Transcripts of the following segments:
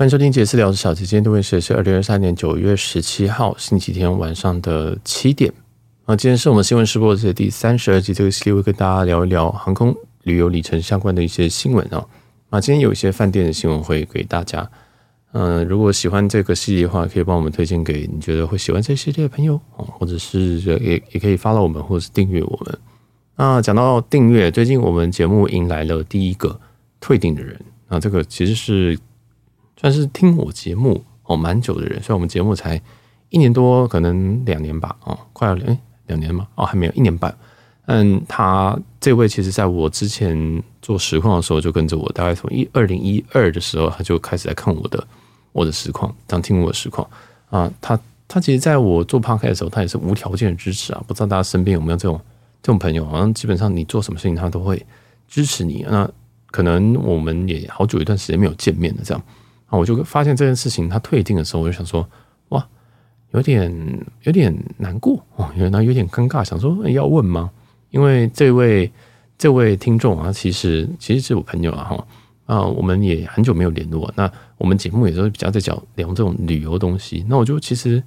欢迎收听杰私聊的小姐，今天录音时是二零二三年九月十七号星期天晚上的七点。啊，今天是我们新闻试播集的第三十二集，这个系列会跟大家聊一聊航空旅游里程相关的一些新闻啊。啊，今天有一些饭店的新闻会给大家。嗯，如果喜欢这个系列的话，可以帮我们推荐给你觉得会喜欢这系列的朋友啊，或者是也也可以 follow 我们，或者是订阅我们。那讲到订阅，最近我们节目迎来了第一个退订的人。啊，这个其实是。算是听我节目哦蛮久的人，虽然我们节目才一年多，可能两年吧，哦，快要两两年嘛，哦，还没有一年半。嗯，他这位其实在我之前做实况的时候就跟着我，大概从一二零一二的时候他就开始来看我的我的实况，当听我的实况啊。他他其实在我做 podcast 的时候，他也是无条件的支持啊。不知道大家身边有没有这种这种朋友？好像基本上你做什么事情，他都会支持你。那可能我们也好久一段时间没有见面了，这样。啊，我就发现这件事情，他退订的时候，我就想说，哇，有点有点难过哦，原来有点尴尬，想说，要问吗？因为这位这位听众啊，其实其实是我朋友啊，哈啊，我们也很久没有联络。那我们节目也都是比较在讲聊这种旅游东西。那我就其实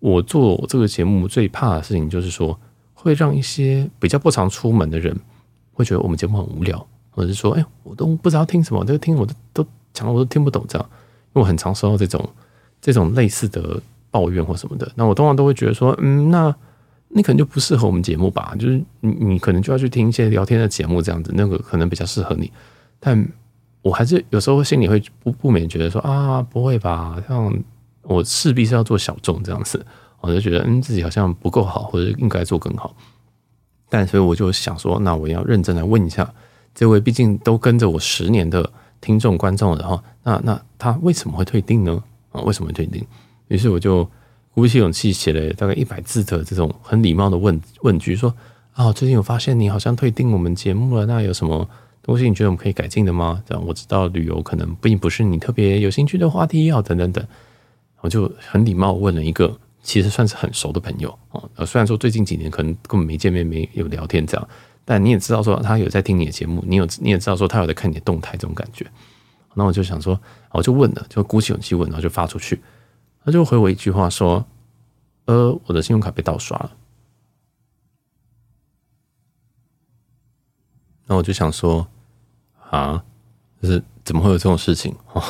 我做这个节目最怕的事情，就是说会让一些比较不常出门的人会觉得我们节目很无聊，或者是说，哎，我都不知道听什么，这个听我都都讲的我都听不懂这样。我很常收到这种这种类似的抱怨或什么的，那我通常都会觉得说，嗯，那你可能就不适合我们节目吧，就是你你可能就要去听一些聊天的节目这样子，那个可能比较适合你。但我还是有时候心里会不不免觉得说啊，不会吧，像我势必是要做小众这样子，我就觉得嗯自己好像不够好，或者应该做更好。但所以我就想说，那我要认真来问一下这位，毕竟都跟着我十年的。听众观众的哈，那那他为什么会退订呢？啊，为什么会退订？于是我就鼓起勇气写了大概一百字的这种很礼貌的问问句，说啊，最近有发现你好像退订我们节目了，那有什么东西你觉得我们可以改进的吗？这样我知道旅游可能并不是你特别有兴趣的话题，要等等等，我就很礼貌问了一个其实算是很熟的朋友啊，虽然说最近几年可能根本没见面，没有聊天这样。但你也知道说他有在听你的节目，你有你也知道说他有在看你的动态这种感觉，那我就想说，我就问了，就鼓起勇气问，然后就发出去，他就回我一句话说：“呃，我的信用卡被盗刷了。”那我就想说，啊，就是怎么会有这种事情？哦，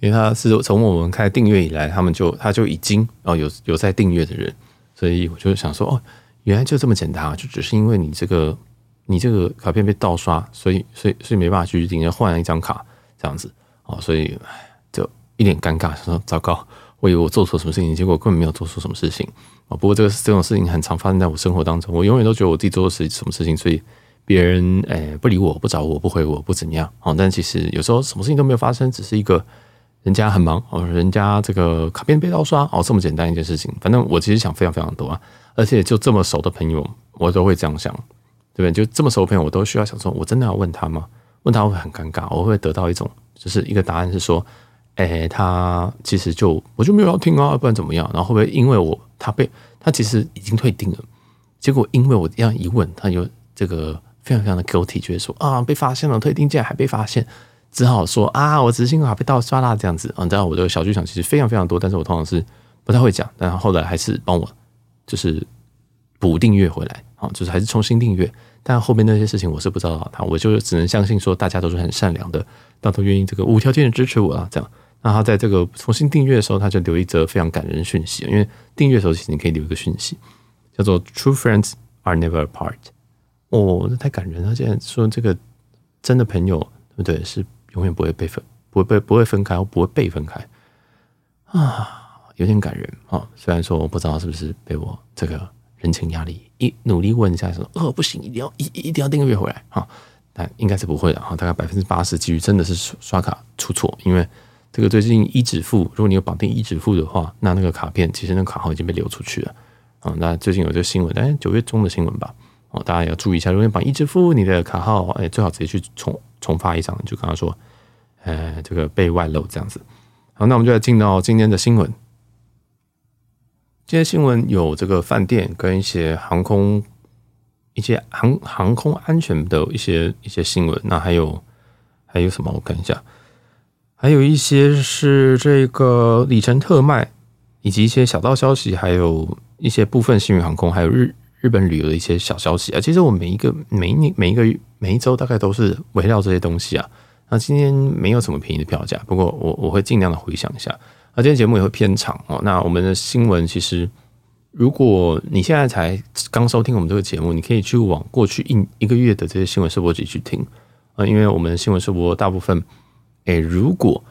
因为他是从我们开订阅以来，他们就他就已经哦有有在订阅的人，所以我就想说，哦，原来就这么简单啊，就只是因为你这个。你这个卡片被盗刷，所以所以所以没办法继续订，要换一张卡这样子哦，所以就一脸尴尬，说糟糕，我以为我做错什么事情，结果根本没有做错什么事情啊。不过这个这种事情很常发生在我生活当中，我永远都觉得我自己做的是什么事情，所以别人诶不理我不找我不回我不怎么样哦。但其实有时候什么事情都没有发生，只是一个人家很忙哦，人家这个卡片被盗刷哦，这么简单一件事情。反正我其实想非常非常多啊，而且就这么熟的朋友，我都会这样想。对不对？就这么熟的朋友，我都需要想说，我真的要问他吗？问他会很尴尬，我会得到一种就是一个答案是说，哎，他其实就我就没有要听啊，不然怎么样？然后会不会因为我他被他其实已经退订了，结果因为我这样一问，他就这个非常非常的 guilty，觉说啊被发现了，退订竟然还被发现，只好说啊我只是信用卡被盗刷啦这样子啊。你知道我的小剧场其实非常非常多，但是我通常是不太会讲，但后来还是帮我就是补订阅回来啊。就是还是重新订阅，但后面那些事情我是不知道他，我就只能相信说大家都是很善良的，大家都愿意这个无条件的支持我啊，这样。那他在这个重新订阅的时候，他就留一则非常感人的讯息，因为订阅的时候其实你可以留一个讯息，叫做 “True friends are never apart”。哦，这太感人了！竟然说这个真的朋友，对不对？是永远不会被分，不会被不会分开，或不会被分开啊，有点感人啊。虽然说我不知道是不是被我这个。人情压力，一努力问一下说，哦，不行，一定要一一定要订阅回来哈，但应该是不会的哈，大概百分之八十几率真的是刷卡出错，因为这个最近一支付，如果你有绑定一支付的话，那那个卡片其实那个卡号已经被流出去了啊。那最近有这个新闻，哎，九月中的新闻吧，哦，大家要注意一下，如果你绑一支付，你的卡号哎最好直接去重重发一张，就刚刚说，呃，这个被外漏这样子。好，那我们就来进到今天的新闻。今天新闻有这个饭店跟一些航空、一些航航空安全的一些一些新闻。那还有还有什么？我看一下，还有一些是这个里程特卖，以及一些小道消息，还有一些部分幸运航空，还有日日本旅游的一些小消息啊。其实我每一个每一年每一个每一周大概都是围绕这些东西啊。那今天没有什么便宜的票价，不过我我会尽量的回想一下。那今天节目也会偏长哦。那我们的新闻其实，如果你现在才刚收听我们这个节目，你可以去往过去一一个月的这些新闻试播集去听啊，因为我们的新闻试播大部分，诶，如果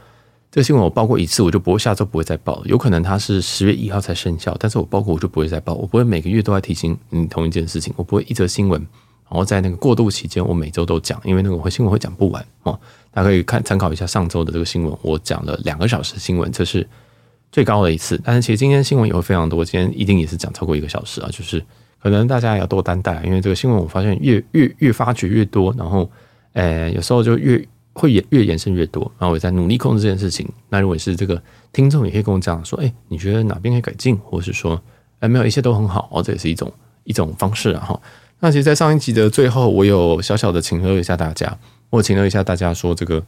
这个新闻我报过一次，我就不会下周不会再报。有可能它是十月一号才生效，但是我报过我就不会再报，我不会每个月都在提醒你同一件事情，我不会一则新闻。然后在那个过渡期间，我每周都讲，因为那个会新闻会讲不完哦。大家可以看参考一下上周的这个新闻，我讲了两个小时新闻，这是最高的一次。但是其实今天新闻也会非常多，今天一定也是讲超过一个小时啊。就是可能大家也要多担待，因为这个新闻我发现越越越发掘越多，然后呃有时候就越会越越延伸越多。然后我在努力控制这件事情。那如果是这个听众也可以跟我讲说，哎，你觉得哪边可以改进，或是说哎没有一切都很好哦，这也是一种一种方式啊哈。那其实，在上一集的最后，我有小小的请乐一下大家，我请乐一下大家说，这个，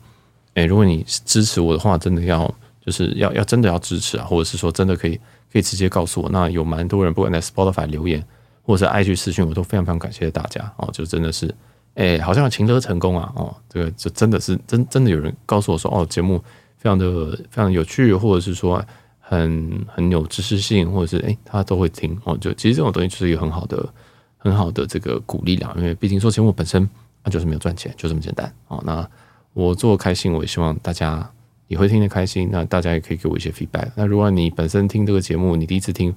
诶，如果你支持我的话，真的要就是要要真的要支持啊，或者是说真的可以可以直接告诉我。那有蛮多人，不管在 Spotify 留言，或者是 IG 私讯，我都非常非常感谢大家哦，就真的是，诶，好像请乐成功啊，哦，这个就真的是真真的有人告诉我说，哦，节目非常的非常有趣，或者是说很很有知识性，或者是诶，他都会听哦，就其实这种东西就是一个很好的。很好的这个鼓励啦，因为毕竟说节目本身那就是没有赚钱，就这么简单哦。那我做开心，我也希望大家也会听得开心。那大家也可以给我一些 feedback。那如果你本身听这个节目，你第一次听，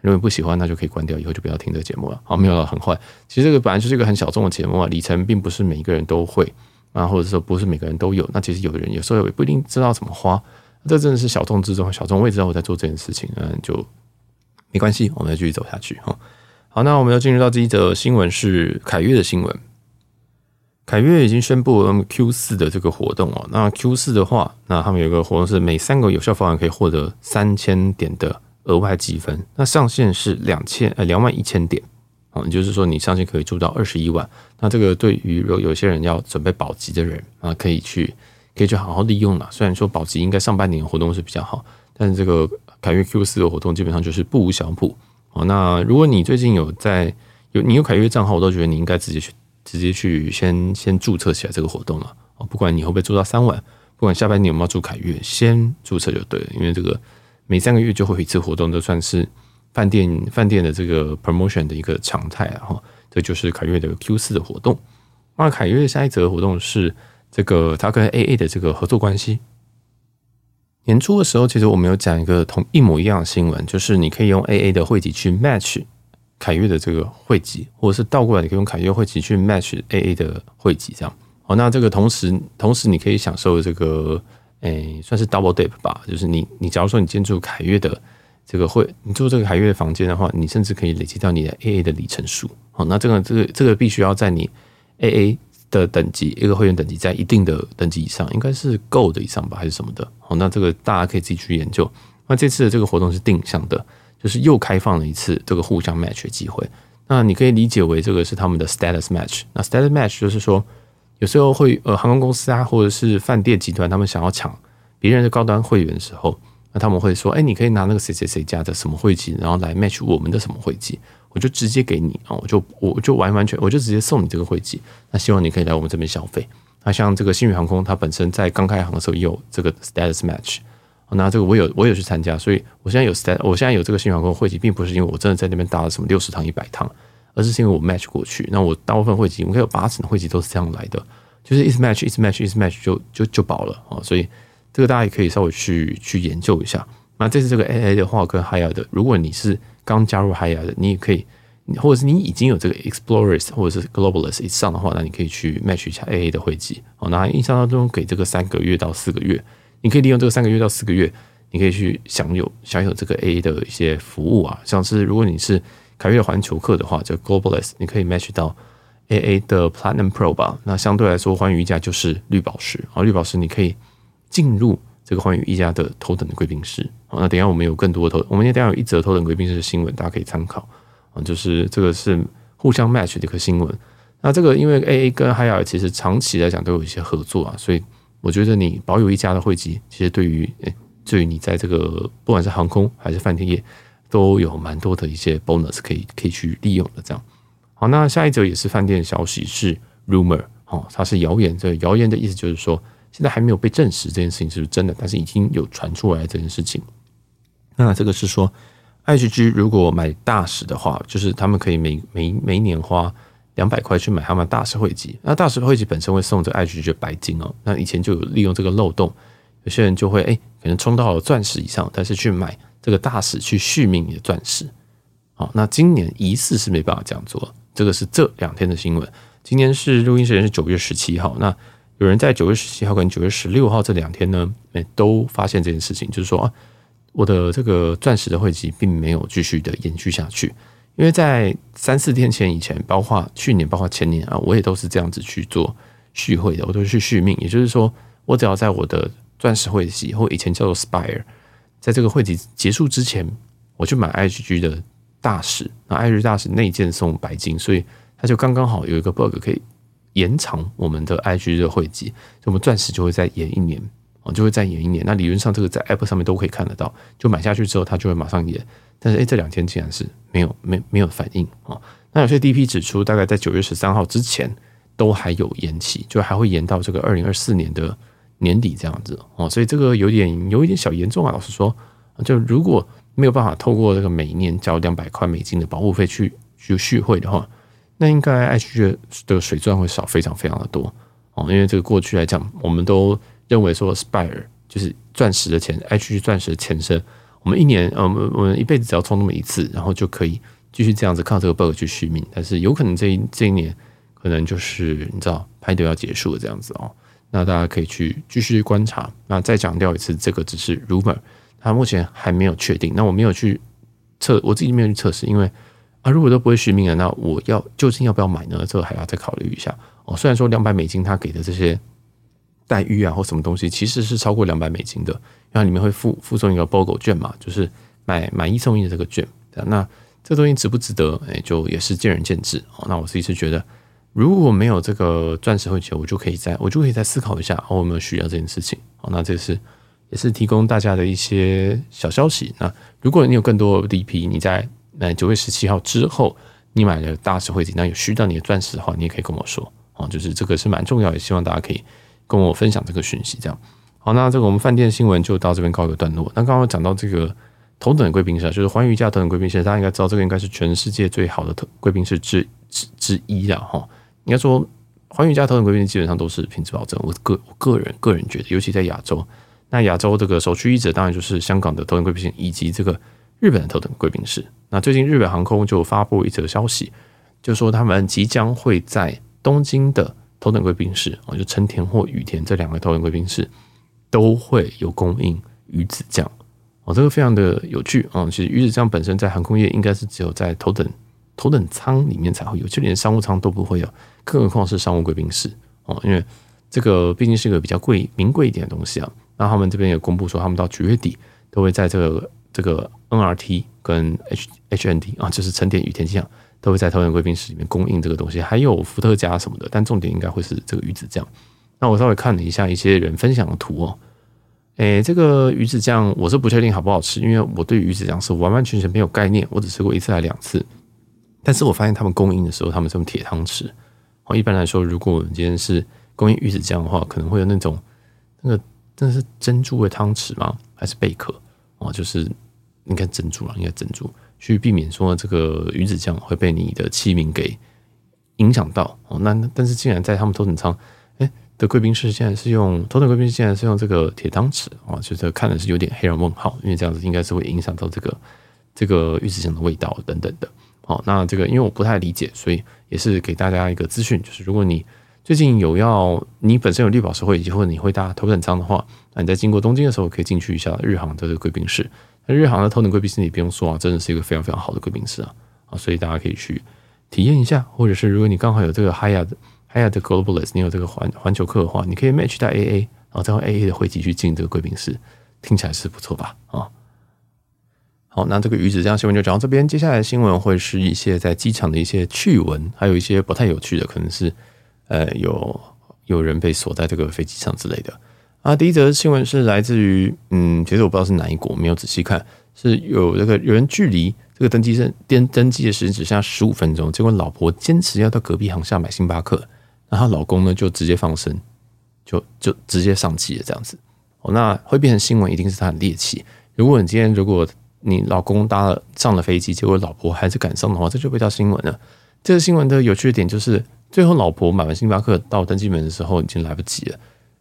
如果不喜欢，那就可以关掉，以后就不要听这个节目了。好，没有了，很坏。其实这个本来就是一个很小众的节目啊，里程并不是每一个人都会啊，或者说不是每个人都有。那其实有的人有时候也不一定知道怎么花，这真的是小众之中小众。我也知道我在做这件事情，嗯，就没关系，我们再继续走下去哈。好，那我们要进入到这一则新闻是凯越的新闻。凯越已经宣布了 Q 四的这个活动哦。那 Q 四的话，那他们有一个活动是每三个有效方案可以获得三千点的额外积分。那上限是两千呃两万一千点哦，也就是说你上限可以住到二十一万。那这个对于有有些人要准备保级的人啊，可以去可以去好好利用了。虽然说保级应该上半年活动是比较好，但是这个凯越 Q 四的活动基本上就是不无小补。哦，那如果你最近有在有你有凯越账号，我都觉得你应该直接去直接去先先注册起来这个活动了。哦，不管你会不会做到三晚，不管下半年有没有住凯悦，先注册就对了。因为这个每三个月就会有一次活动，都算是饭店饭店的这个 promotion 的一个常态啊。哈，这就是凯悦的 Q 四的活动。那凯悦下一则活动是这个它跟 AA 的这个合作关系。年初的时候，其实我们有讲一个同一模一样的新闻，就是你可以用 AA 的会籍去 match 凯越的这个会籍，或者是倒过来，你可以用凯越会籍去 match AA 的会籍，这样。哦，那这个同时，同时你可以享受这个，诶，算是 double dip 吧，就是你，你假如说你建筑凯越的这个会，你住这个凯越的房间的话，你甚至可以累积到你的 AA 的里程数。好，那这个，这个，这个必须要在你 AA。的等级，一个会员等级在一定的等级以上，应该是 Gold 以上吧，还是什么的？好，那这个大家可以自己去研究。那这次的这个活动是定向的，就是又开放了一次这个互相 match 的机会。那你可以理解为这个是他们的 status match。那 status match 就是说，有时候会呃航空公司啊，或者是饭店集团，他们想要抢别人的高端会员的时候，那他们会说，哎，你可以拿那个谁谁谁家的什么会籍，然后来 match 我们的什么会籍。我就直接给你啊，我就我就完完全我就直接送你这个会籍。那希望你可以来我们这边消费。那像这个新宇航空，它本身在刚开航的时候也有这个 status match。那这个我有我有去参加，所以我现在有 stat，我现在有这个新员工会籍，并不是因为我真的在那边搭了什么六十趟一百趟，而是因为我 match 过去。那我大部分会籍，我应该有八成的会籍都是这样来的，就是一直 match，一直 match，一直 match 就就就保了啊。所以这个大家也可以稍微去去研究一下。那这次这个 AA 的话跟 Hyatt 的，如果你是刚加入 Hyatt 的，你也可以，或者是你已经有这个 Explorers 或者是 Globalist 以上的话，那你可以去 match 一下 AA 的会籍。好，那印象当中给这个三个月到四个月，你可以利用这个三个月到四个月，你可以去享有享有这个 AA 的一些服务啊，像是如果你是凯越环球客的话，就 Globalist 你可以 match 到 AA 的 Platinum Pro 吧。那相对来说，寰宇一家就是绿宝石啊，绿宝石你可以进入。这个寰宇一家的头等的贵宾室，好，那等下我们有更多的头，我们也等下有一则头等贵宾室的新闻，大家可以参考啊，就是这个是互相 match 的一个新闻。那这个因为 AA 跟海尔其实长期来讲都有一些合作啊，所以我觉得你保有一家的汇集，其实对于诶，对于你在这个不管是航空还是饭店业，都有蛮多的一些 bonus 可以可以去利用的。这样，好，那下一则也是饭店消息，是 rumor，哦，它是谣言。这谣言的意思就是说，现在还没有被证实这件事情是不是真的，但是已经有传出来这件事情。那这个是说，IHG 如果买大使的话，就是他们可以每每每年花两百块去买他们大使会籍。那大使会籍本身会送这个 IHG 的白金哦。那以前就有利用这个漏洞，有些人就会哎，可能冲到了钻石以上，但是去买这个大使去续命你的钻石。好，那今年疑似是没办法这样做。这个是这两天的新闻。今天是录音时间是九月十七号。那有人在九月十七号跟九月十六号这两天呢，哎，都发现这件事情，就是说啊。我的这个钻石的会籍并没有继续的延续下去，因为在三四天前以前，包括去年，包括前年啊，我也都是这样子去做续会的，我都是去续命。也就是说，我只要在我的钻石会籍或以前叫做 Spire，在这个会籍结束之前，我去买 IHG 的大使，那 IHG 大使内件送白金，所以它就刚刚好有一个 bug 可以延长我们的 IHG 的会籍，所以我们钻石就会再延一年。就会再延一年。那理论上，这个在 App 上面都可以看得到。就买下去之后，它就会马上延。但是，哎，这两天竟然是没有、没没有反应啊。那有些 DP 指出，大概在九月十三号之前都还有延期，就还会延到这个二零二四年的年底这样子哦。所以这个有点有一点小严重啊。老实说，就如果没有办法透过这个每年交两百块美金的保护费去去续会的话，那应该 IHG 的水钻会少非常非常的多哦。因为这个过去来讲，我们都。认为说，Spire 就是钻石的前 H G 钻石的前身。我们一年，呃，我们我们一辈子只要充那么一次，然后就可以继续这样子靠这个 bug 去续命。但是有可能这一这一年，可能就是你知道，拍都要结束了这样子哦。那大家可以去继续观察。那再强调一次，这个只是 rumor，它目前还没有确定。那我没有去测，我自己没有去测试，因为啊，如果都不会续命了，那我要究竟要不要买呢？这个还要再考虑一下哦。虽然说两百美金他给的这些。待遇啊，或什么东西，其实是超过两百美金的，然后里面会附附送一个 BOGO 券嘛，就是买买一送一的这个券。那这个东西值不值得？哎，就也是见仁见智哦。那我自己是觉得，如果没有这个钻石会籍，我就可以再我就可以再思考一下，哦，有没有需要这件事情？哦，那这是也是提供大家的一些小消息。那如果你有更多的 DP，你在呃九月十七号之后，你买了大石会籍，那有需要你的钻石的话，你也可以跟我说哦。就是这个是蛮重要，也希望大家可以。跟我分享这个讯息，这样好。那这个我们饭店新闻就到这边告一个段落。那刚刚讲到这个头等贵宾室，就是环宇家头等贵宾室，大家应该知道，这个应该是全世界最好的头贵宾室之之之一了哈。应该说，环宇家头等贵宾基本上都是品质保证。我个我个人个人觉得，尤其在亚洲，那亚洲这个首屈一指当然就是香港的头等贵宾室，以及这个日本的头等贵宾室。那最近日本航空就发布一则消息，就说他们即将会在东京的。头等贵宾室啊，就成田或羽田这两个头等贵宾室都会有供应鱼子酱哦，这个非常的有趣啊。其实鱼子酱本身在航空业应该是只有在头等头等舱里面才会有，就连商务舱都不会有，更何况是商务贵宾室哦。因为这个毕竟是一个比较贵、名贵一点的东西啊。那他们这边也公布说，他们到九月底都会在这个这个 NRT 跟 H HND 啊，就是成田羽田机场。都会在头等贵宾室里面供应这个东西，还有伏特加什么的，但重点应该会是这个鱼子酱。那我稍微看了一下一些人分享的图哦，诶，这个鱼子酱我是不确定好不好吃，因为我对鱼子酱是完完全全没有概念，我只吃过一次还两次。但是我发现他们供应的时候，他们是用铁汤匙。哦，一般来说，如果我们今天是供应鱼子酱的话，可能会有那种那个真的是珍珠的汤匙吗？还是贝壳？哦，就是应该珍珠了，应该珍珠。去避免说这个鱼子酱会被你的器皿给影响到哦。那但是竟然在他们头等舱，哎的贵宾室现在是用头等贵宾室现在是用这个铁汤匙啊，就是看的是有点黑人问号，因为这样子应该是会影响到这个这个鱼子酱的味道等等的。好，那这个因为我不太理解，所以也是给大家一个资讯，就是如果你最近有要你本身有绿宝石会或者你会搭头等舱的话，那你在经过东京的时候可以进去一下日航的这个贵宾室。那日航的头等贵宾室你不用说啊，真的是一个非常非常好的贵宾室啊啊，所以大家可以去体验一下，或者是如果你刚好有这个 Hyatt Hyatt Globalist，你有这个环环球客的话，你可以 match 到 AA，然后再用 AA 的会籍去进这个贵宾室，听起来是不错吧？啊，好，那这个鱼子酱新闻就讲到这边，接下来的新闻会是一些在机场的一些趣闻，还有一些不太有趣的，可能是呃有有人被锁在这个飞机上之类的。啊，第一则新闻是来自于，嗯，其实我不知道是哪一国，没有仔细看，是有这个有人距离这个登机证登登机的时间只剩下十五分钟，结果老婆坚持要到隔壁航厦买星巴克，那她老公呢就直接放生，就就直接上机了这样子。哦，那会变成新闻，一定是他很猎奇。如果你今天如果你老公搭了上了飞机，结果老婆还是赶上的话，这就被叫新闻了。这个新闻的有趣的点就是，最后老婆买完星巴克到登机门的时候已经来不及了。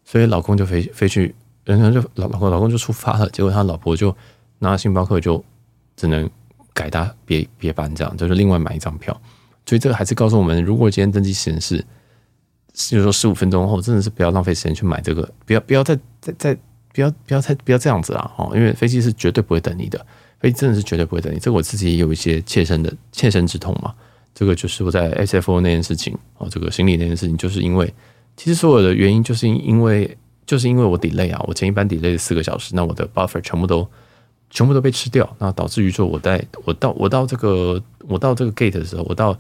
所以老公就飞飞去，然后就老老公老公就出发了，结果他老婆就拿了星巴克就只能改搭别别班这样，就是另外买一张票。所以这个还是告诉我们，如果今天登机时间是，就是说十五分钟后，真的是不要浪费时间去买这个，不要不要再再再不要不要再不要这样子啊！哦，因为飞机是绝对不会等你的，飞机真的是绝对不会等你。这个我自己也有一些切身的切身之痛嘛。这个就是我在 SFO 那件事情哦，这个行李那件事情，就是因为。其实所有的原因就是因为就是因为我 delay 啊，我前一班 delay 了四个小时，那我的 buffer 全部都全部都被吃掉，那导致于说我在我到我到这个我到这个 gate 的时候，我到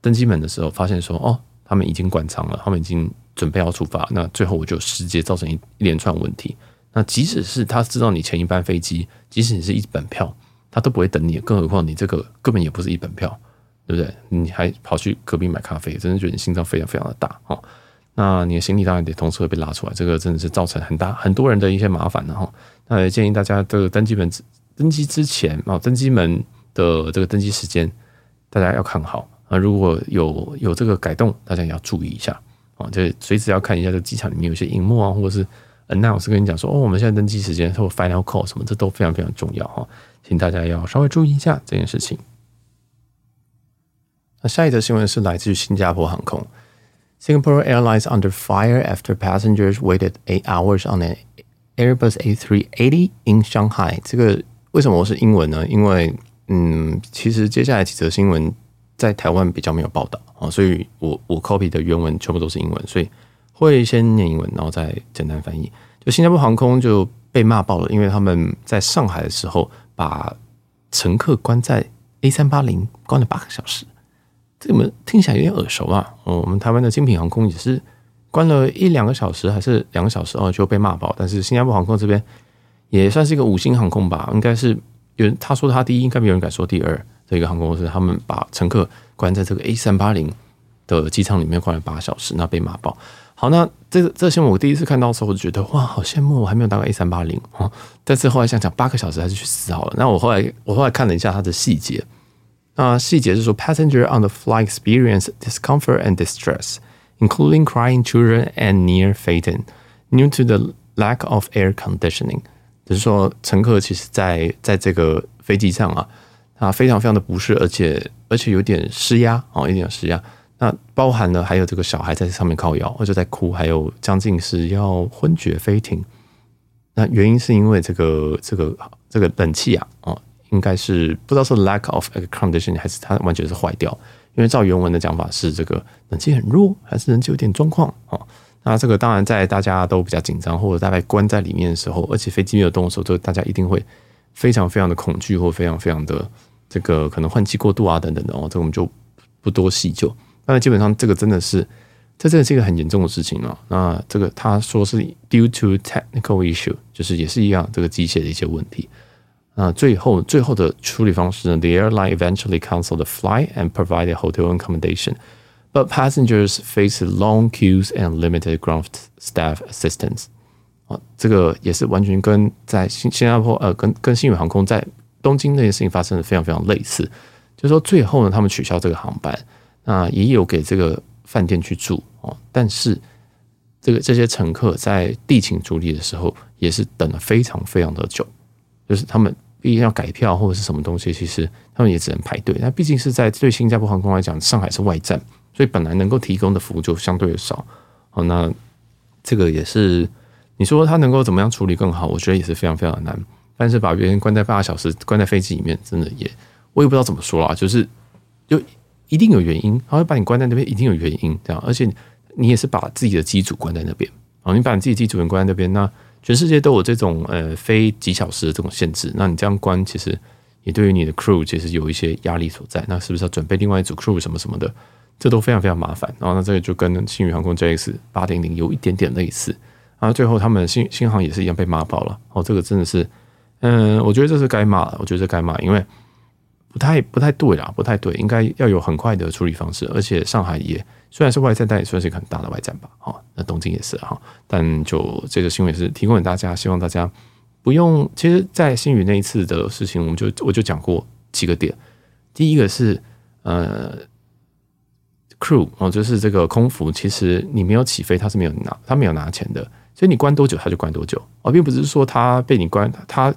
登机门的时候，发现说哦，他们已经关舱了，他们已经准备要出发，那最后我就直接造成一一连串问题。那即使是他知道你前一班飞机，即使你是一本票，他都不会等你，更何况你这个根本也不是一本票，对不对？你还跑去隔壁买咖啡，真的觉得你心脏非常非常的大哦。那你的行李当然得同时会被拉出来，这个真的是造成很大很多人的一些麻烦的哈。那也建议大家这个登机门登机之前啊，登机门的这个登机时间大家要看好啊。如果有有这个改动，大家也要注意一下啊。就随时要看一下这个机场里面有些荧幕啊，或者是 announce 跟你讲说哦，我们现在登机时间或 final call 什么，这都非常非常重要哈。请大家要稍微注意一下这件事情。那下一则新闻是来自于新加坡航空。Singapore Airlines under fire after passengers waited eight hours on an Airbus A380 in Shanghai。这个为什么我是英文呢？因为嗯，其实接下来几则新闻在台湾比较没有报道啊，所以我我 copy 的原文全部都是英文，所以会先念英文，然后再简单翻译。就新加坡航空就被骂爆了，因为他们在上海的时候把乘客关在 A380 关了八个小时。这个听起来有点耳熟啊！我们台湾的精品航空也是关了一两个小时，还是两个小时哦，就被骂爆。但是新加坡航空这边也算是一个五星航空吧，应该是有人他说他第一，应该没有人敢说第二。这个航空公司他们把乘客关在这个 A 三八零的机舱里面关了八小时，那被骂爆。好，那这这新闻我第一次看到的时候，我就觉得哇，好羡慕，我还没有搭过 A 三八零哦。但是后来想想，八个小时还是去死好了。那我后来我后来看了一下它的细节。那细节是说，passenger on the flight experience discomfort and distress, including crying children and near fainting, due to the lack of air conditioning。就是说，乘客其实在在这个飞机上啊，他非常非常的不适，而且而且有点失压哦，有点失压。那包含了还有这个小孩在上面靠摇或者在哭，还有将近是要昏厥飞停。那原因是因为这个这个这个冷气啊，哦。应该是不知道是 lack of a condition 还是它完全是坏掉，因为照原文的讲法是这个冷气很弱，还是冷气有点状况哦。那这个当然在大家都比较紧张或者大概关在里面的时候，而且飞机没有动的时候，就大家一定会非常非常的恐惧或非常非常的这个可能换气过度啊等等的哦。这个我们就不多细究。但是基本上这个真的是这真的是一个很严重的事情啊。那这个他说是 due to technical issue，就是也是一样这个机械的一些问题。啊，最后最后的处理方式呢？The airline eventually canceled the flight and provided hotel accommodation, but passengers faced long queues and limited ground staff assistance。啊，这个也是完全跟在新新加坡呃，跟跟新宇航空在东京那件事情发生的非常非常类似。就是说最后呢，他们取消这个航班，那也有给这个饭店去住哦，但是这个这些乘客在地勤处理的时候，也是等了非常非常的久。就是他们毕竟要改票或者是什么东西，其实他们也只能排队。那毕竟是在对新加坡航空来讲，上海是外站，所以本来能够提供的服务就相对的少。好，那这个也是你说他能够怎么样处理更好？我觉得也是非常非常难。但是把别人关在八个小时，关在飞机里面，真的也我也不知道怎么说啦。就是就一定有原因，他会把你关在那边，一定有原因这样。而且你也是把自己的机组关在那边啊，你把你自己机组人关在那边，那。全世界都有这种呃飞几小时的这种限制，那你这样关，其实也对于你的 crew 其实有一些压力所在。那是不是要准备另外一组 crew 什么什么的？这都非常非常麻烦。然后那这个就跟新宇航空 JX 八点零有一点点类似然后最后他们新新航也是一样被骂爆了。哦，这个真的是，嗯，我觉得这是该骂，我觉得这该骂，因为不太不太对啦，不太对，应该要有很快的处理方式。而且上海也虽然是外站，但也算是一个很大的外站吧。哦，那东京也是哈，但就这个新闻是提供给大家，希望大家不用。其实，在星宇那一次的事情，我们就我就讲过几个点。第一个是呃。crew 哦，就是这个空服，其实你没有起飞，他是没有拿，他没有拿钱的，所以你关多久他就关多久哦，并不是说他被你关，他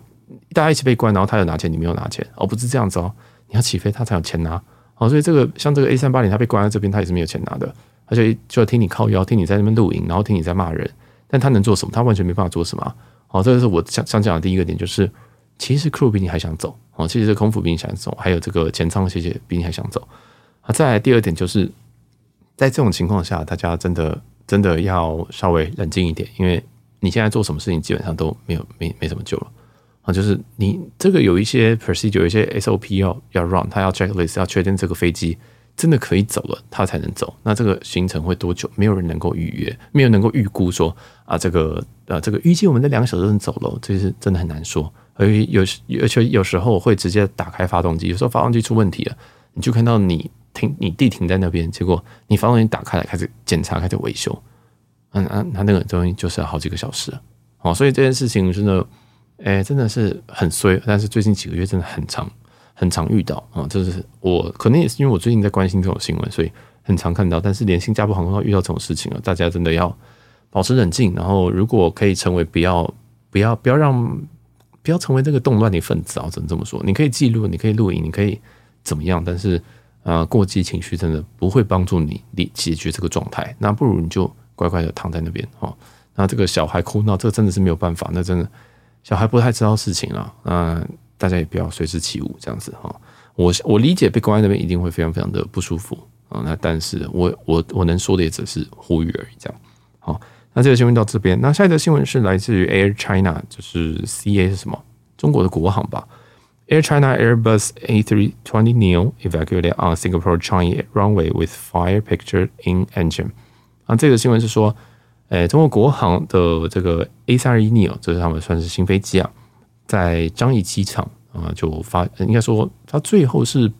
大家一起被关，然后他有拿钱，你没有拿钱哦，不是这样子哦，你要起飞他才有钱拿哦，所以这个像这个 A 三八零，他被关在这边，他也是没有钱拿的，而且就要听你靠腰，听你在那边录影，然后听你在骂人，但他能做什么？他完全没办法做什么。哦，这个是我想想讲的第一个点，就是其实 crew 比你还想走哦，其实这空服比你想走，还有这个前舱谢谢比你还想走啊。再来第二点就是。在这种情况下，大家真的真的要稍微冷静一点，因为你现在做什么事情基本上都没有没没什么救了啊！就是你这个有一些 procedure，有一些 SOP 要要 run，他要 checklist，要确定这个飞机真的可以走了，他才能走。那这个行程会多久？没有人能够预约，没有人能够预估说啊，这个啊这个预计我们在两个小时能走了，这是真的很难说。而有而且有时候会直接打开发动机，有时候发动机出问题了，你就看到你。停，你地停在那边，结果你发动机打开来，开始检查，开始维修，嗯嗯，他那个东西就是要好几个小时，哦，所以这件事情真的，哎、真的是很衰。但是最近几个月真的很常，很常遇到啊，就是我可能也是因为我最近在关心这种新闻，所以很常看到。但是连新加坡航空都遇到这种事情了，大家真的要保持冷静，然后如果可以成为不要不要不要让不要成为这个动乱的分子啊，只能这么说。你可以记录，你可以录影，你可以怎么样，但是。啊，过激情绪真的不会帮助你解决这个状态，那不如你就乖乖的躺在那边哦。那这个小孩哭闹，这真的是没有办法，那真的小孩不太知道事情了。那大家也不要随之起舞这样子哈。我我理解被关在那边一定会非常非常的不舒服啊。那但是我我我能说的也只是呼吁而已，这样。好，那这个新闻到这边，那下一则新闻是来自于 Air China，就是 CA 是什么？中国的国航吧。Air China Airbus A320neo evacuated on Singapore Changi runway with fire pictured in engine。啊，这个新闻是说，诶，中国国航的这个 A321neo，这是他们算是新飞机啊，在樟宜机场啊就发，应该说它最后是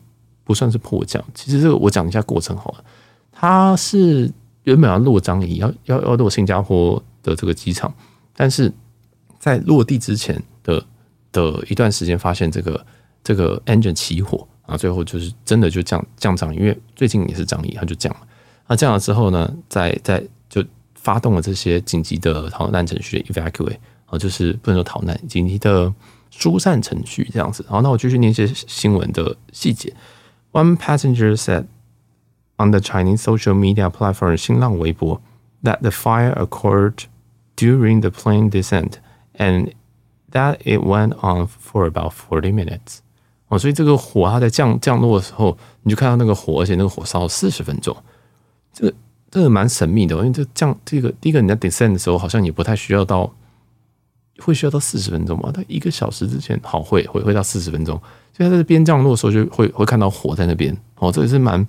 不算是迫降。其实这个我讲一下过程好了，它是原本要落樟宜，要要要落新加坡的这个机场，但是在落地之前的。的一段时间发现这个这个 engine 起火啊，最后就是真的就降降档，因为最近也是樟宜，它就降了。那降了之后呢，在在发动了这些紧急的逃难程序 evacuate 啊，就是不能说逃难，紧急的疏散程序这样子。好，那我继续念一些新闻的细节。One passenger said on the Chinese social media platform 新浪微博 that the fire occurred during the plane descent and That it went on for about forty minutes。哦，所以这个火它在降降落的时候，你就看到那个火，而且那个火烧了四十分钟。这个这个蛮神秘的，因为这降这个第一个你在 descend 的时候，好像也不太需要到，会需要到四十分钟嘛？它一个小时之前好会会会到四十分钟，所以它在边降落的时候就会会看到火在那边。哦，这个是蛮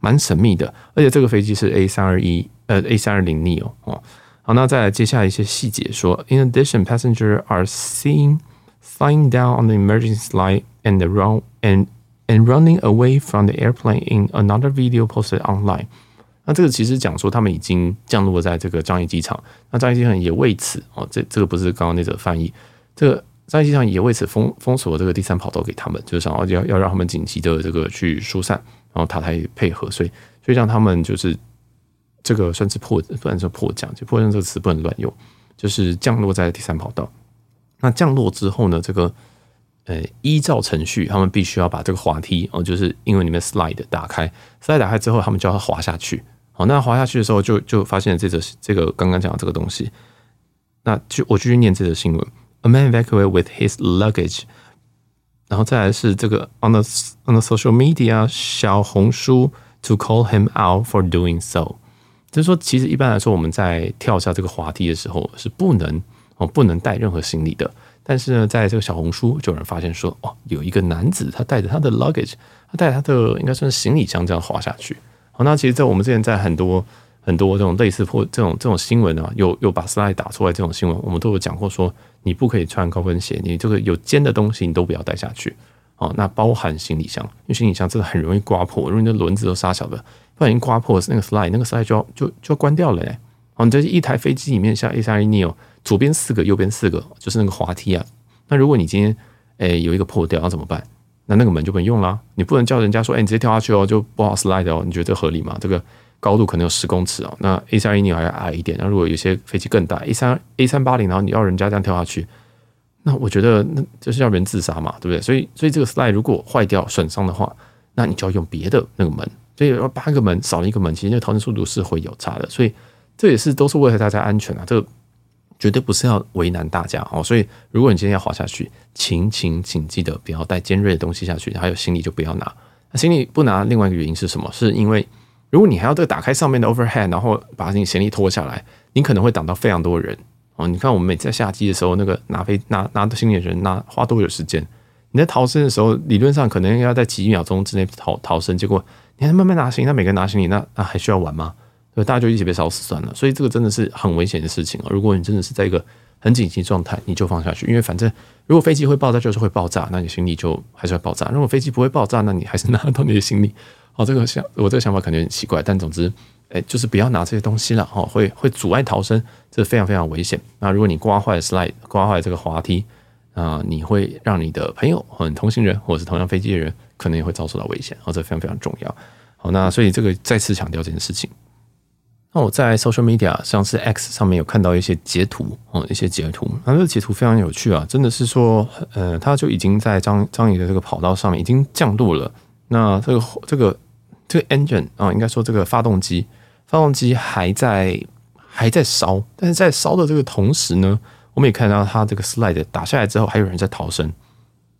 蛮神秘的，而且这个飞机是 A 三二一呃 A 三二零 neo 哦。好，那再来接下来一些细节说，In addition, passengers are seen flying down on the emergency slide and run and and running away from the airplane in another video posted online。那这个其实讲说他们已经降落在这个樟宜机场，那樟宜机场也为此哦，这这个不是刚刚那则翻译，这个樟宜机场也为此封封锁这个第三跑道给他们，就是想要要要让他们紧急的这个去疏散，然后塔台配合，所以所以让他们就是。这个算是迫，不能说迫降，就迫降这个词不能乱用，就是降落在第三跑道。那降落之后呢，这个呃，依照程序，他们必须要把这个滑梯哦，就是英文里面 slide 打开，slide 打开之后，他们就要滑下去。好，那滑下去的时候就，就发现了这个这个刚刚讲的这个东西。那就我继续念这个新闻：A man evacuated with his luggage。然后再来是这个 on the on the social media 小红书 to call him out for doing so。就是说，其实一般来说，我们在跳下这个滑梯的时候是不能哦，不能带任何行李的。但是呢，在这个小红书就有人发现说，哦，有一个男子他带着他的 luggage，他带着他的应该算是行李箱这样滑下去。好，那其实，在我们之前在很多很多这种类似或这种这种新闻啊，有有把 slide 打出来这种新闻，我们都有讲过说，你不可以穿高跟鞋，你这个有尖的东西你都不要带下去。哦，那包含行李箱，因为行李箱真的很容易刮破，如果你的轮子都杀小的，不小心刮破那个 slide，那个 slide 就要就就要关掉了嘞。哦，你这一台飞机里面像 A320 neo，左边四个，右边四个，就是那个滑梯啊。那如果你今天诶有一个破掉，要怎么办？那那个门就不能用啦，你不能叫人家说，哎，你直接跳下去哦，就不好 slide 哦。你觉得这合理吗？这个高度可能有十公尺哦。那 A320 neo 还要矮一点，那如果有些飞机更大，A3 A380，然后你要人家这样跳下去。那我觉得那就是要人自杀嘛，对不对？所以，所以这个 slide 如果坏掉损伤的话，那你就要用别的那个门。所以，八个门少了一个门，其实那个逃生速度是会有差的。所以，这也是都是为了大家安全啊。这个绝对不是要为难大家哦。所以，如果你今天要滑下去，请请请记得不要带尖锐的东西下去，还有行李就不要拿。那行李不拿，另外一个原因是什么？是因为如果你还要再打开上面的 overhead，然后把你行李拖下来，你可能会挡到非常多人。哦，你看我们每次在下机的时候，那个拿飞拿拿的行李的人拿花多久时间？你在逃生的时候，理论上可能要在几秒钟之内逃逃生，结果你还慢慢拿行李，那每个人拿行李，那那还需要玩吗？对，大家就一起被烧死算了。所以这个真的是很危险的事情啊！如果你真的是在一个很紧急状态，你就放下去，因为反正如果飞机会爆炸，就是会爆炸，那你行李就还是会爆炸；如果飞机不会爆炸，那你还是拿得到你的行李。哦，这个想我这个想法感觉很奇怪，但总之。哎，就是不要拿这些东西了哈，会会阻碍逃生，这非常非常危险。那如果你刮坏了 slide，刮坏这个滑梯啊，你会让你的朋友或者同行人，或者是同样飞机的人，可能也会遭受到危险。哦，这非常非常重要。好，那所以这个再次强调这件事情。那我在 social media 像是 X 上面有看到一些截图哦，一些截图，那这个截图非常有趣啊，真的是说，呃，他就已经在张张仪的这个跑道上面已经降落了。那这个这个这个 engine 啊，应该说这个发动机。发动机还在还在烧，但是在烧的这个同时呢，我们也看到它这个 slide 打下来之后，还有人在逃生。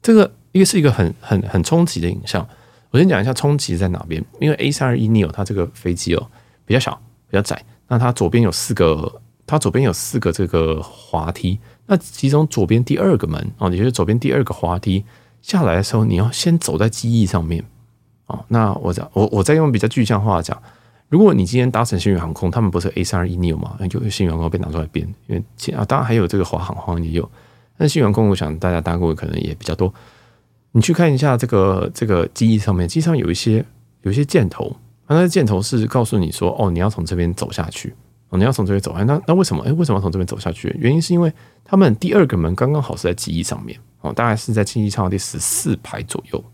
这个一个是一个很很很冲击的影像。我先讲一下冲击在哪边，因为 A321 neo 它这个飞机哦比较小比较窄，那它左边有四个，它左边有四个这个滑梯，那其中左边第二个门哦，也就是左边第二个滑梯下来的时候，你要先走在机翼上面哦。那我讲我我再用比较具象化讲。如果你今天搭乘新宇航空，他们不是 A321 neo 嘛？就新宇航空被拿出来编，因为啊，当然还有这个华航，华航也有。但新宇航空，我想大家搭过可能也比较多。你去看一下这个这个机翼上面，机上有一些有一些箭头，那那箭头是告诉你说，哦，你要从这边走下去，哦，你要从这边走。那那为什么？哎，为什么要从这边走下去？原因是因为他们第二个门刚刚好是在机翼上面，哦，大概是在机翼舱第十四排左右。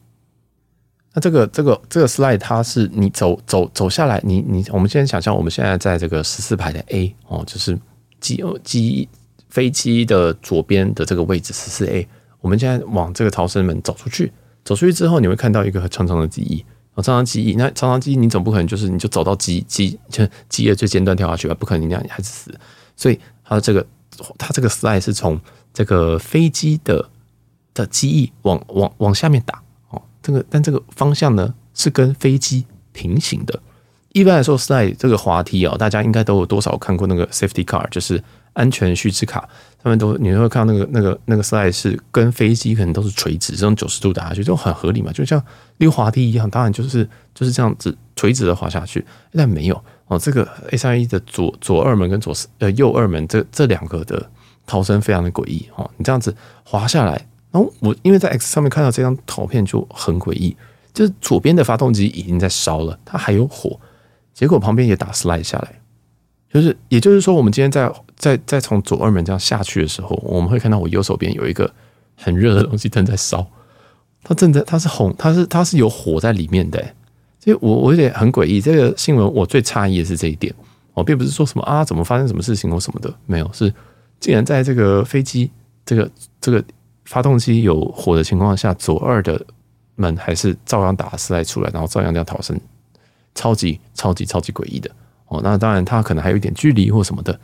那这个这个这个 slide 它是你走走走下来，你你我们现在想象我们现在在这个十四排的 A 哦，就是机机飞机的左边的这个位置十四 A。我们现在往这个逃生门走出去，走出去之后你会看到一个长长的机翼哦，长长机翼。那长长机翼你总不可能就是你就走到机机就机翼最尖端跳下去吧？不可能，你那样还是死。所以它的这个它这个 slide 是从这个飞机的的机翼往往往下面打。哦这个，但这个方向呢是跟飞机平行的。一般来说，slide 这个滑梯啊、哦，大家应该都有多少看过那个 safety car，就是安全须知卡。他们都你会看到那个那个那个 slide 是跟飞机可能都是垂直，这种九十度打下去，就很合理嘛，就像溜滑梯一样。当然就是就是这样子垂直的滑下去，但没有哦。这个 A321 的左左二门跟左呃右二门这这两个的逃生非常的诡异哦。你这样子滑下来。然后我因为在 X 上面看到这张图片就很诡异，就是左边的发动机已经在烧了，它还有火，结果旁边也打 slide 下来，就是也就是说，我们今天在在在从左二门这样下去的时候，我们会看到我右手边有一个很热的东西正在烧，它正在它是红，它是它是有火在里面的，所以我我有点很诡异。这个新闻我最诧异的是这一点，我并不是说什么啊怎么发生什么事情或什么的，没有，是竟然在这个飞机这个这个。发动机有火的情况下，左二的门还是照样打出来出来，然后照样这样逃生，超级超级超级诡异的哦。那当然，它可能还有一点距离或什么的，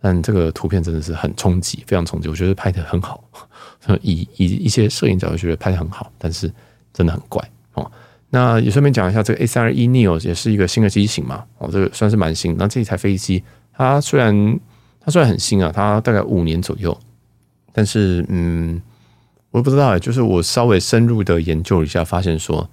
但这个图片真的是很冲击，非常冲击。我觉得拍得很好，以以一些摄影角度觉得拍得很好，但是真的很怪哦。那也顺便讲一下，这个 A321 neo 也是一个新的机型嘛，哦，这个算是蛮新。那这一台飞机，它虽然它虽然很新啊，它大概五年左右，但是嗯。我不知道，就是我稍微深入的研究一下，发现说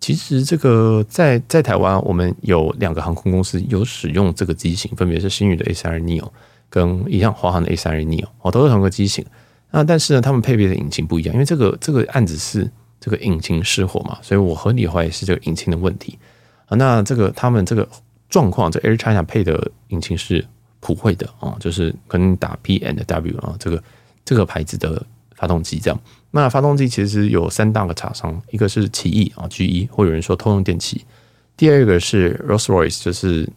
其实这个在在台湾，我们有两个航空公司有使用这个机型，分别是星宇的 A 三二 neo 跟一样华航的 A 三二 neo 哦，都是同一个机型。那但是呢，他们配备的引擎不一样，因为这个这个案子是这个引擎失火嘛，所以我合理怀疑是这个引擎的问题啊。那这个他们这个状况，这 Air China 配的引擎是普惠的啊，就是可能打 P and W 啊，这个这个牌子的发动机这样。那发动机其实有三大个厂商，一个是奇异啊，GE，或有人说通用电气，第二个是 Rolls-Royce，就是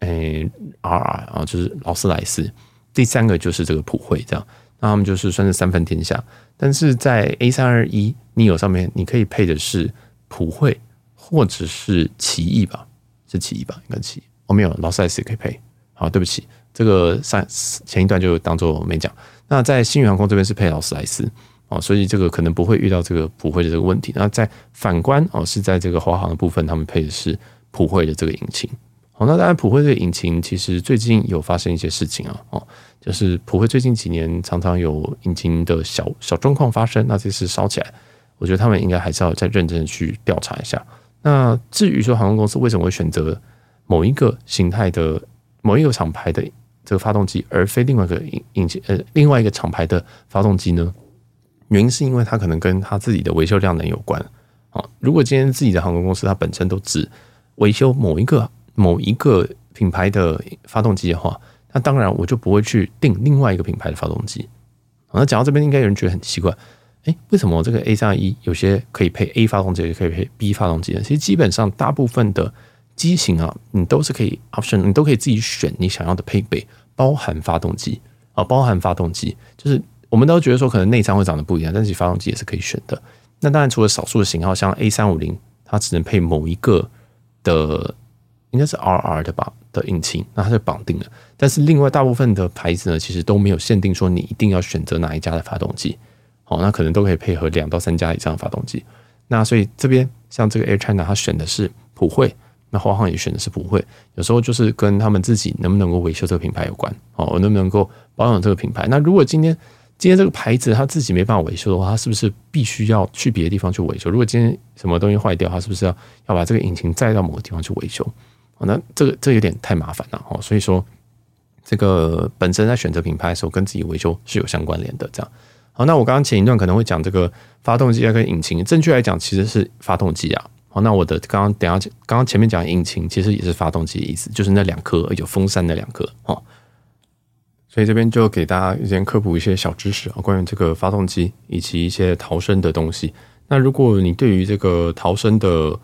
诶 RR 啊，就是劳斯莱斯，第三个就是这个普惠这样。那他们就是算是三分天下，但是在 A 三二一 neo 上面，你可以配的是普惠或者是奇异吧？是奇异吧？应该奇异哦，没有劳斯莱斯也可以配。好，对不起，这个上前一段就当做没讲。那在新宇航空这边是配劳斯莱斯哦，所以这个可能不会遇到这个普惠的这个问题。那在反观哦，是在这个华航的部分，他们配的是普惠的这个引擎。好，那当然普惠这个引擎其实最近有发生一些事情啊，哦。就是普惠最近几年常常有引擎的小小状况发生，那这次烧起来，我觉得他们应该还是要再认真的去调查一下。那至于说航空公司为什么会选择某一个形态的某一个厂牌的这个发动机，而非另外一个引引擎呃另外一个厂牌的发动机呢？原因是因为它可能跟它自己的维修量能有关啊。如果今天自己的航空公司它本身都只维修某一个某一个品牌的发动机的话，那当然，我就不会去订另外一个品牌的发动机。那讲到这边，应该有人觉得很奇怪，哎，为什么这个 A 三二一有些可以配 A 发动机，也可以配 B 发动机呢？其实基本上大部分的机型啊，你都是可以 option，你都可以自己选你想要的配备，包含发动机啊，包含发动机。就是我们都觉得说，可能内舱会长得不一样，但是发动机也是可以选的。那当然，除了少数的型号，像 A 三五零，它只能配某一个的，应该是 RR 的吧。的引擎，那它就绑定了。但是另外大部分的牌子呢，其实都没有限定说你一定要选择哪一家的发动机。好，那可能都可以配合两到三家以上的发动机。那所以这边像这个 Air China，它选的是普惠，那华航也选的是普惠。有时候就是跟他们自己能不能够维修这个品牌有关。哦，我能不能够保养这个品牌？那如果今天今天这个牌子它自己没办法维修的话，它是不是必须要去别的地方去维修？如果今天什么东西坏掉，它是不是要要把这个引擎载到某个地方去维修？那这个这有点太麻烦了哦，所以说这个本身在选择品牌的时候，跟自己维修是有相关联的。这样好，那我刚刚前一段可能会讲这个发动机要跟引擎，正确来讲其实是发动机啊。好，那我的刚刚等下刚刚前面讲引擎，其实也是发动机的意思，就是那两颗有风扇那两颗哦。所以这边就给大家先科普一些小知识啊，关于这个发动机以及一些逃生的东西。那如果你对于这个逃生的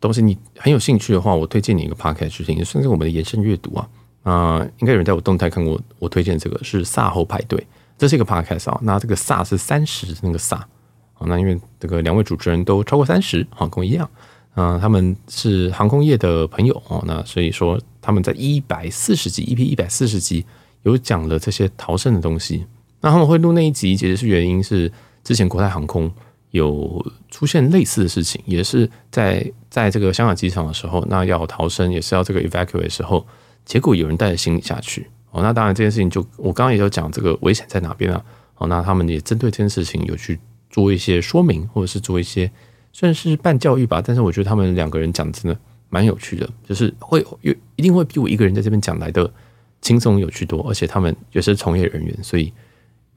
东西你很有兴趣的话，我推荐你一个 podcast 去听，也算是我们的延伸阅读啊。啊、应该有人在我动态看过我推荐这个是萨后排队，这是一个 podcast 啊。那这个萨是三十那个萨啊，那因为这个两位主持人都超过三十，啊，跟我一样，啊，他们是航空业的朋友哦。那所以说他们在一百四十集 EP 一百四十集有讲了这些逃生的东西。那他们会录那一集，其实是原因是之前国泰航空。有出现类似的事情，也是在在这个香港机场的时候，那要逃生也是要这个 evacuate 的时候，结果有人带着行李下去。哦，那当然这件事情就我刚刚也有讲这个危险在哪边啊？哦，那他们也针对这件事情有去做一些说明，或者是做一些算是半教育吧。但是我觉得他们两个人讲真的蛮有趣的，就是会有一定会比我一个人在这边讲来的轻松有趣多，而且他们也是从业人员，所以。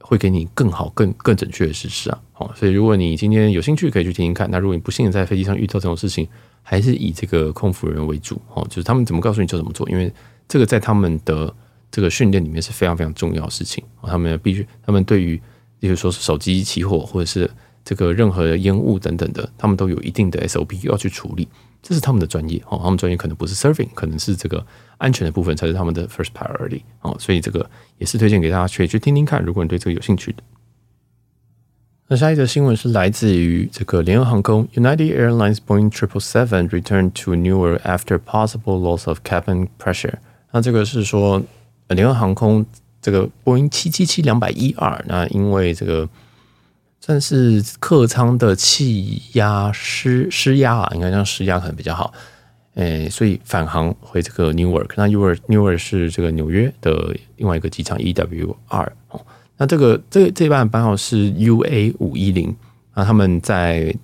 会给你更好、更更准确的事实啊！好，所以如果你今天有兴趣，可以去听听看。那如果你不幸在飞机上遇到这种事情，还是以这个空服人为主哦，就是他们怎么告诉你就怎么做，因为这个在他们的这个训练里面是非常非常重要的事情。他们必须，他们对于比如说是手机起火，或者是这个任何烟雾等等的，他们都有一定的 SOP 要去处理。这是他们的专业哦，他们专业可能不是 surfing，可能是这个安全的部分才是他们的 first priority 哦，所以这个也是推荐给大家去去听听看，如果你对这个有兴趣的。那下一则新闻是来自于这个联合航空，United Airlines Boeing Triple Seven returned to Newark after possible loss of cabin pressure。那这个是说联合航空这个波音七七七两百一二，那因为这个。但是客舱的气压失失压啊，应该这样失压可能比较好。诶、所以返航回这个 Newark，那 Newark Newark 是这个纽约的另外一个机场 EWR 哦。那这个这这班班号是 UA 五一零，那他们在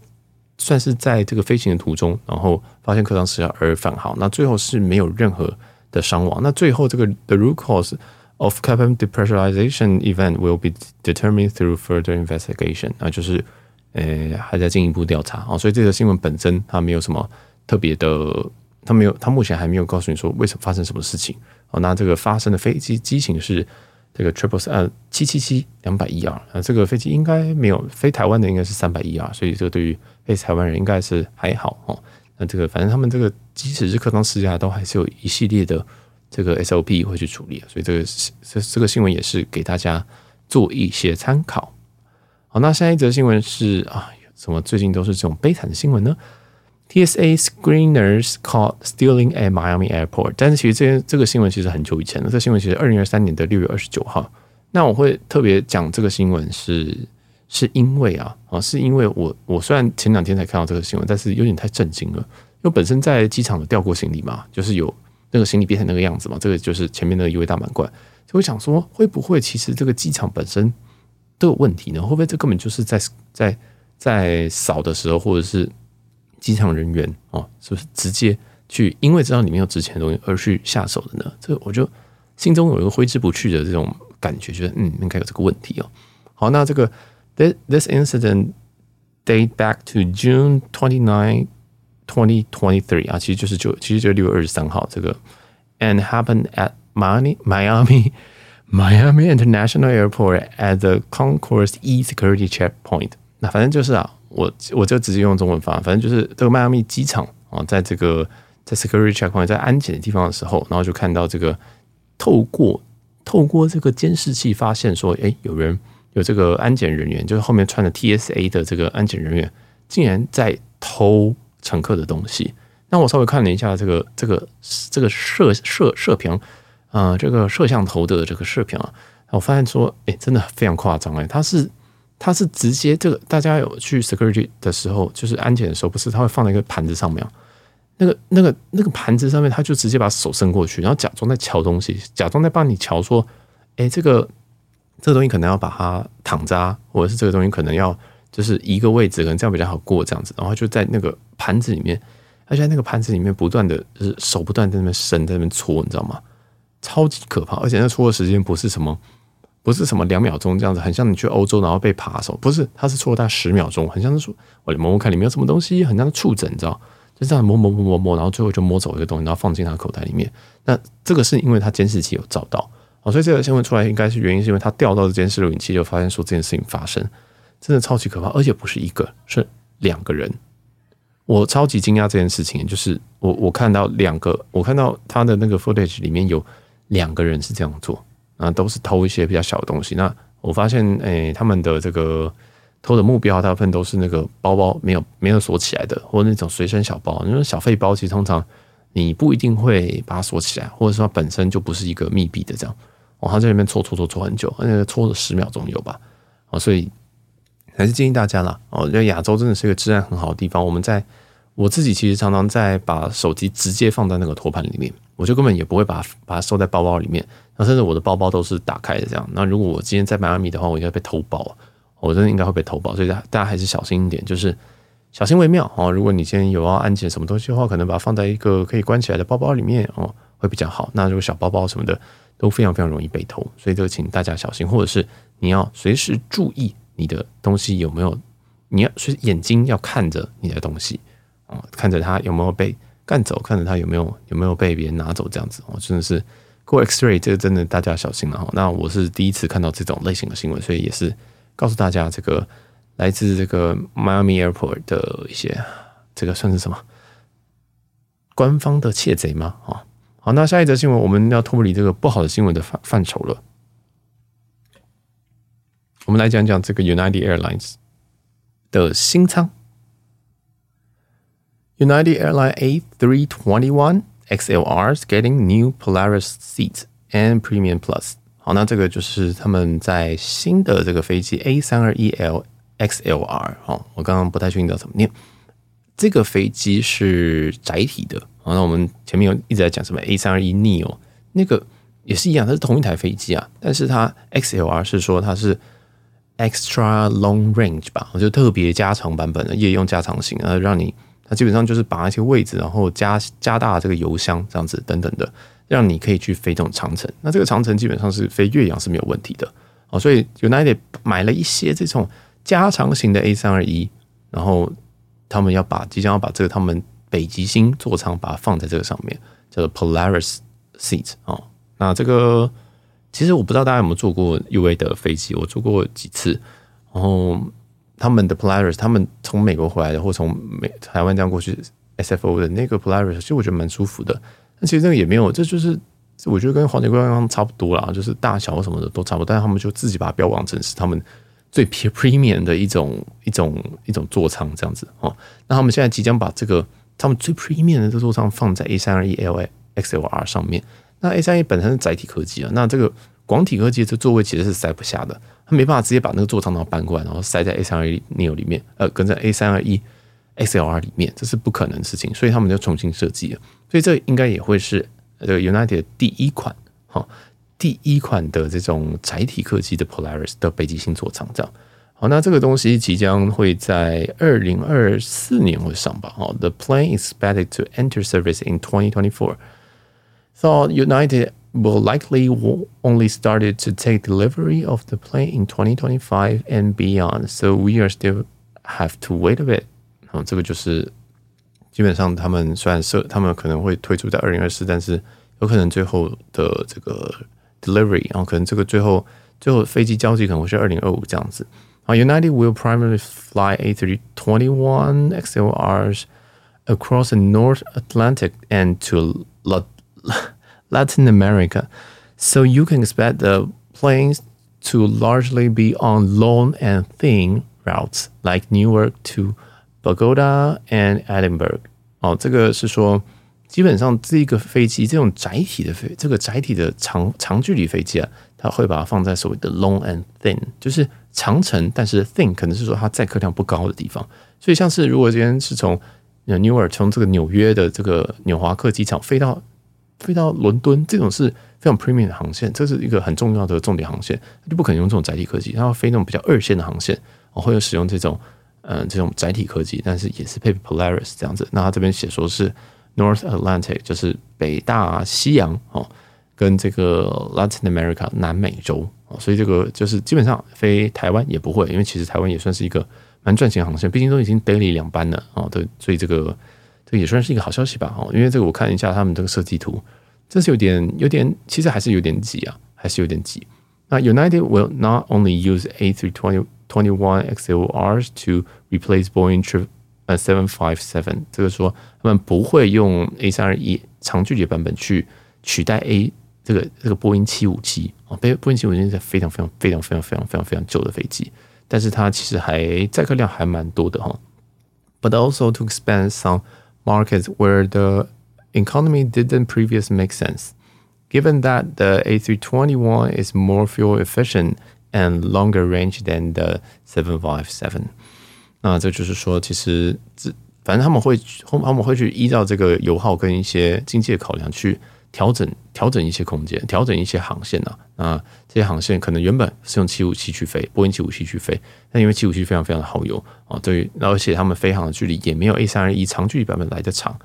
算是在这个飞行的途中，然后发现客舱失压而返航。那最后是没有任何的伤亡。那最后这个 the root cause of cabin depressurization event will be determined through further investigation。那就是呃还在进一步调查啊。所以这个新闻本身它没有什么特别的，它没有，它目前还没有告诉你说为什么发生什么事情。哦，那这个发生的飞机机型是。这个 triple 呃七七七两百一啊，这个飞机应该没有飞台湾的应该是三百一啊，所以这个对于飞台湾人应该是还好哦。那这个反正他们这个即使是客舱失压，都还是有一系列的这个 SOP 会去处理，所以这个这这个新闻也是给大家做一些参考。好，那下一则新闻是啊，怎么最近都是这种悲惨的新闻呢？TSA screeners caught stealing at Miami Airport，但是其实这这个新闻其实很久以前了。这、新闻其实二零二三年的六月二十九号。那我会特别讲这个新闻是是因为啊啊，是因为我我虽然前两天才看到这个新闻，但是有点太震惊了。因为本身在机场有掉过行李嘛，就是有那个行李变成那个样子嘛，这个就是前面那个一位大满贯。就会想说，会不会其实这个机场本身都有问题呢？会不会这根本就是在在在扫的时候，或者是？机场人员哦，是不是直接去因为知道里面有值钱的东西而去下手的呢？这我就心中有一个挥之不去的这种感觉，觉得嗯，应该有这个问题哦。好，那这个 this this incident date back to June twenty nine twenty twenty three 啊，其实就是就其实就是六月二十三号这个，and happened at Miami Miami Miami International Airport at the Concourse E security checkpoint。那反正就是啊。我我就直接用中文发，反正就是这个迈阿密机场啊，在这个在 security checkpoint 在安检的地方的时候，然后就看到这个透过透过这个监视器发现说，哎，有人有这个安检人员，就是后面穿的 TSA 的这个安检人员，竟然在偷乘客的东西。那我稍微看了一下这个这个这个摄摄摄屏啊，这个摄像头的这个视频啊，我发现说，哎，真的非常夸张哎，他是。它是直接这个，大家有去 security 的时候，就是安检的时候，不是他会放在一个盘子上面，那个、那个、那个盘子上面，他就直接把手伸过去，然后假装在瞧东西，假装在帮你瞧，说，哎，这个这个东西可能要把它躺着，或者是这个东西可能要就是一个位置，可能这样比较好过这样子，然后就在那个盘子里面，而且在那个盘子里面不断的，就是手不断在那边伸，在那边搓，你知道吗？超级可怕，而且那搓的时间不是什么。不是什么两秒钟这样子，很像你去欧洲然后被扒手，不是，他是搓了大概十秒钟，很像是说，我摸摸看里面有什么东西，很像触诊，你知道，就这样摸摸摸摸摸，然后最后就摸走一个东西，然后放进他口袋里面。那这个是因为他监视器有照到，哦，所以这个新闻出来应该是原因是因为他调到的监视录影器就发现说这件事情发生，真的超级可怕，而且不是一个，是两个人。我超级惊讶这件事情，就是我我看到两个，我看到他的那个 footage 里面有两个人是这样做。啊，都是偷一些比较小的东西。那我发现，诶、欸，他们的这个偷的目标大部分都是那个包包没有没有锁起来的，或者那种随身小包。因为小废包其实通常你不一定会把它锁起来，或者说它本身就不是一个密闭的这样。哦，他在里面搓搓搓搓很久，那个搓了十秒钟有吧？哦，所以还是建议大家啦。哦，因为亚洲真的是一个治安很好的地方。我们在我自己其实常常在把手机直接放在那个托盘里面，我就根本也不会把把它收在包包里面。那甚至我的包包都是打开的这样。那如果我今天在迈阿密的话，我应该被偷包，我真的应该会被偷包。所以大大家还是小心一点，就是小心为妙哦。如果你今天有要安检什么东西的话，可能把它放在一个可以关起来的包包里面哦，会比较好。那如果小包包什么的都非常非常容易被偷，所以就请大家小心，或者是你要随时注意你的东西有没有，你要所以眼睛要看着你的东西啊，看着它有没有被干走，看着它有没有有没有被别人拿走这样子哦，真的是。过 X-ray 这个真的大家小心了哈。那我是第一次看到这种类型的新闻，所以也是告诉大家这个来自这个 Miami Airport 的一些这个算是什么官方的窃贼吗？啊，好，那下一则新闻我们要脱离这个不好的新闻的范范畴了，我们来讲讲这个 United Airlines 的新舱 United Airlines A321。XLRs getting new Polaris seats and Premium Plus。好，那这个就是他们在新的这个飞机 A 三二一 L XLR。哦，我刚刚不太确定叫怎么念。这个飞机是载体的。好，那我们前面有一直在讲什么 A 三二一 Neo，那个也是一样，它是同一台飞机啊。但是它 XLR 是说它是 Extra Long Range 吧，我就特别加长版本的夜用加长型，呃，让你它基本上就是把一些位置，然后加加大这个油箱这样子等等的，让你可以去飞这种长城。那这个长城基本上是飞越洋是没有问题的哦，所以 United 买了一些这种加长型的 A 三二一，然后他们要把即将要把这个他们北极星座舱把它放在这个上面，叫做 Polaris Seat 哦，那这个。其实我不知道大家有没有坐过 UA 的飞机，我坐过几次。然后他们的 Polaris，他们从美国回来的，或从美台湾这样过去 SFO 的那个 Polaris，其实我觉得蛮舒服的。但其实这个也没有，这就是我觉得跟黄铁观光差不多啦，就是大小什么的都差不多。但是他们就自己把它标榜成是他们最 premium 的一种一种一种座舱这样子哦。那他们现在即将把这个他们最 premium 的这座舱放在 A 三二一 LA XLR 上面。那 A 三一本身是载体科技啊，那这个广体科技这座位其实是塞不下的，它没办法直接把那个座舱然后搬过来，然后塞在 A 三二一 Neo 里面，呃，跟在 A 三二一 XLR 里面，这是不可能的事情，所以他们就重新设计了。所以这应该也会是这个 United 第一款哈，第一款的这种载体科技的 Polaris 的北极星座舱这样。好，那这个东西即将会在二零二四年会上吧？哦，The plane is expected to enter service in 2024。So United will likely only started to take delivery of the plane in 2025 and beyond. So we are still have to wait a bit. 嗯，这个就是基本上他们虽然设他们可能会推出在二零二四，但是有可能最后的这个 delivery，然后可能这个最后最后飞机交机可能会是二零二五这样子。啊，United will primarily fly A321 XLRs across the North Atlantic and to Latin America, so you can expect the planes to largely be on long and thin routes like Newark to Bogota and Edinburgh。哦，这个是说，基本上这个飞机这种载体的飞，这个载体的长长距离飞机啊，它会把它放在所谓的 long and thin，就是长程，但是 thin 可能是说它载客量不高的地方。所以像是如果今天是从 Newark 从这个纽约的这个纽华克机场飞到 飞到伦敦这种是非常 premium 的航线，这是一个很重要的重点航线，它就不可能用这种载体科技，它要飞那种比较二线的航线，哦，会有使用这种嗯、这种载体科技，但是也是配备 Polaris 这样子。那它这边写说是 North Atlantic，就是北大西洋哦，跟这个 Latin America 南美洲哦，所以这个就是基本上飞台湾也不会，因为其实台湾也算是一个蛮赚钱航线，毕竟都已经 daily 两班了哦，对，所以这个。也算是一个好消息吧，哦，因为这个我看一下他们这个设计图，这是有点有点，其实还是有点挤啊，还是有点挤。那 United will not only use A320 21 XLRs to replace Boeing 757，这个说他们不会用 A 三二一长距离版本去取代 A 这个这个波音七五七啊，波波音七五七是非常非常非常非常非常非常非常旧的飞机，但是它其实还载客量还蛮多的哈。But also to expand some markets where the economy didn't previously make sense, given that the A321 is more fuel efficient and longer range than the 757。那这就是说，其实这反正他们会他们会去依照这个油耗跟一些经济的考量去 调整调整一些空间，调整一些航线啊。那这些航线可能原本是用七五七去飞，波音七五七去飞，但因为七五七非常非常的耗油啊，对，而且他们飞航的距离也没有 A 三二一长距离版本来的长，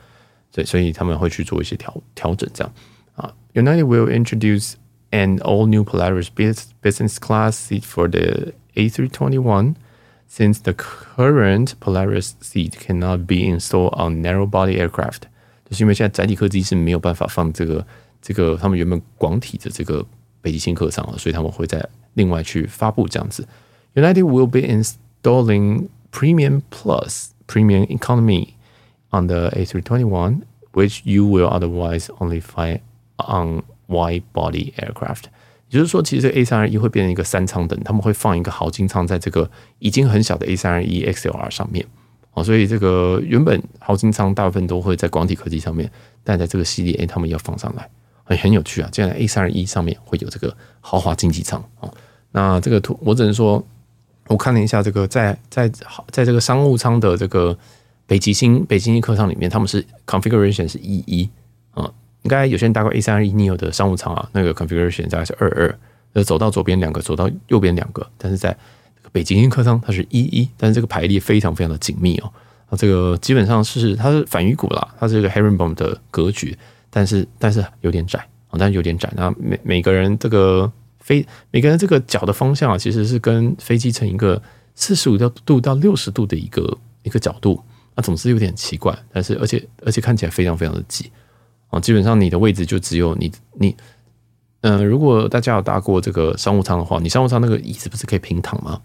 对，所以他们会去做一些调调整，这样啊。United will introduce an all new Polaris business class seat for the A321, since the current Polaris seat cannot be installed on narrow body aircraft. 就是因为现在载体客机是没有办法放这个这个他们原本广体的这个北极星客舱了，所以他们会在另外去发布这样子。United will be installing Premium Plus Premium Economy on the A321, which you will otherwise only find on wide body aircraft。也就是说，其实 A 三二一会变成一个三舱等，他们会放一个豪金舱在这个已经很小的 A 三二一 XLR 上面。所以这个原本豪金舱大部分都会在广体科技上面，但在这个系列，哎，他们要放上来，很很有趣啊！这样 A 三二一上面会有这个豪华经济舱哦。那这个图我只能说，我看了一下这个在在在这个商务舱的这个北极星北极星客舱里面，他们是 configuration 是一一啊，应该有些人搭过 A 三二一 neo 的商务舱啊，那个 configuration 大概是二二，呃，走到左边两个，走到右边两个，但是在北京客舱它是一一，但是这个排列非常非常的紧密哦。啊，这个基本上是它是反鱼骨啦，它是一个 herringbone 的格局，但是但是有点窄啊，但是有点窄。那每每个人这个飞每个人这个脚的方向啊，其实是跟飞机成一个四十五度到六十度的一个一个角度，那总是有点奇怪。但是而且而且看起来非常非常的挤啊，基本上你的位置就只有你你。嗯、如果大家有搭过这个商务舱的话，你商务舱那个椅子不是可以平躺吗？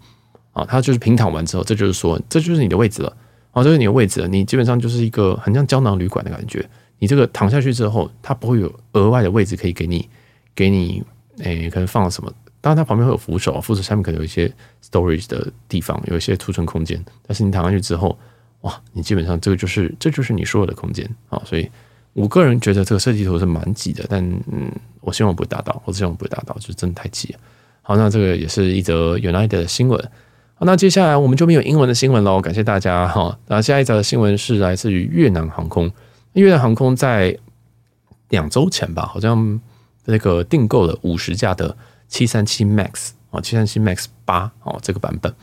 啊，它就是平躺完之后，这就是说，这就是你的位置了。啊，这是你的位置。你基本上就是一个很像胶囊旅馆的感觉。你这个躺下去之后，它不会有额外的位置可以给你，给你，诶，可能放了什么？当然，它旁边会有扶手，扶手下面可能有一些 storage 的地方，有一些储存空间。但是你躺上去之后，哇，你基本上这个就是，这就是你所有的空间啊，所以。我个人觉得这个设计图是蛮挤的，但嗯，我希望不会达到，我希望不会达到，就是真的太挤了。好，那这个也是一则 United 的新闻。好，那接下来我们就没有英文的新闻喽，感谢大家哈。那下一则的新闻是来自于越南航空，越南航空在两周前吧，好像那个订购了五十架的七三七 MAX 啊，七三七 MAX 八哦，这个版本。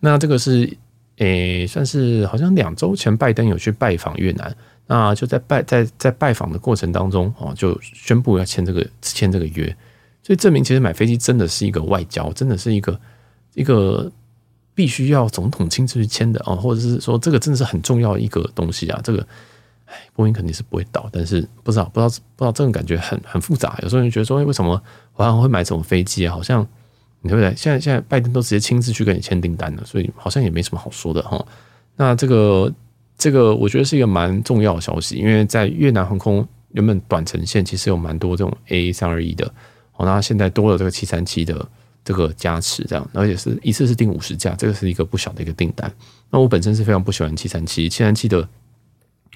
那这个是诶、算是好像两周前拜登有去拜访越南。那就在拜在在拜访的过程当中哦，就宣布要签这个签这个约，所以证明其实买飞机真的是一个外交，真的是一个一个必须要总统亲自去签的哦，或者是说这个真的是很重要一个东西啊。这个，哎，波音肯定是不会倒，但是不知道不知道不知道这种感觉很很复杂。有时候你觉得说，为什么华航会买这种飞机啊？好像你对不对？现在现在拜登都直接亲自去跟你签订单了，所以好像也没什么好说的哈。那这个。这个我觉得是一个蛮重要的消息，因为在越南航空原本短程线其实有蛮多这种 A 三二一的，哦，那现在多了这个七三七的这个加持，这样，而且是一次是订五十架，这个是一个不小的一个订单。那我本身是非常不喜欢七三七，七三七的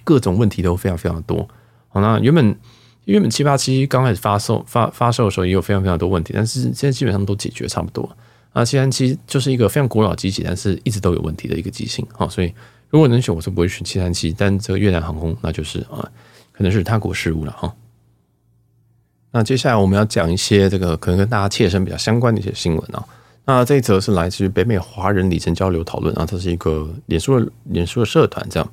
各种问题都非常非常多。好，那原本原本七八七刚开始发售发发售的时候也有非常非常多问题，但是现在基本上都解决差不多。那七三七就是一个非常古老机器，但是一直都有问题的一个机型，好，所以。如果能选，我是不会选七三七，但这个越南航空那就是啊，可能是他国事务了哈。那接下来我们要讲一些这个可能跟大家切身比较相关的一些新闻啊。那这一则是来自于北美华人里程交流讨论啊，这是一个脸书的脸书的社团这样。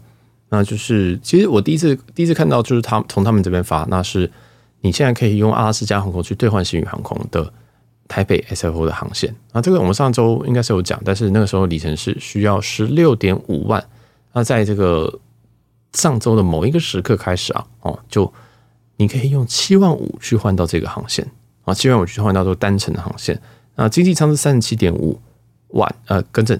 那就是其实我第一次第一次看到就是他从他们这边发，那是你现在可以用阿拉斯加航空去兑换星宇航空的台北 SFO 的航线啊。这个我们上周应该是有讲，但是那个时候里程是需要十六点五万。那在这个上周的某一个时刻开始啊，哦，就你可以用七万五去换到这个航线啊，七万五去换到这个单程的航线。那经济舱是三十七点五万，呃，更正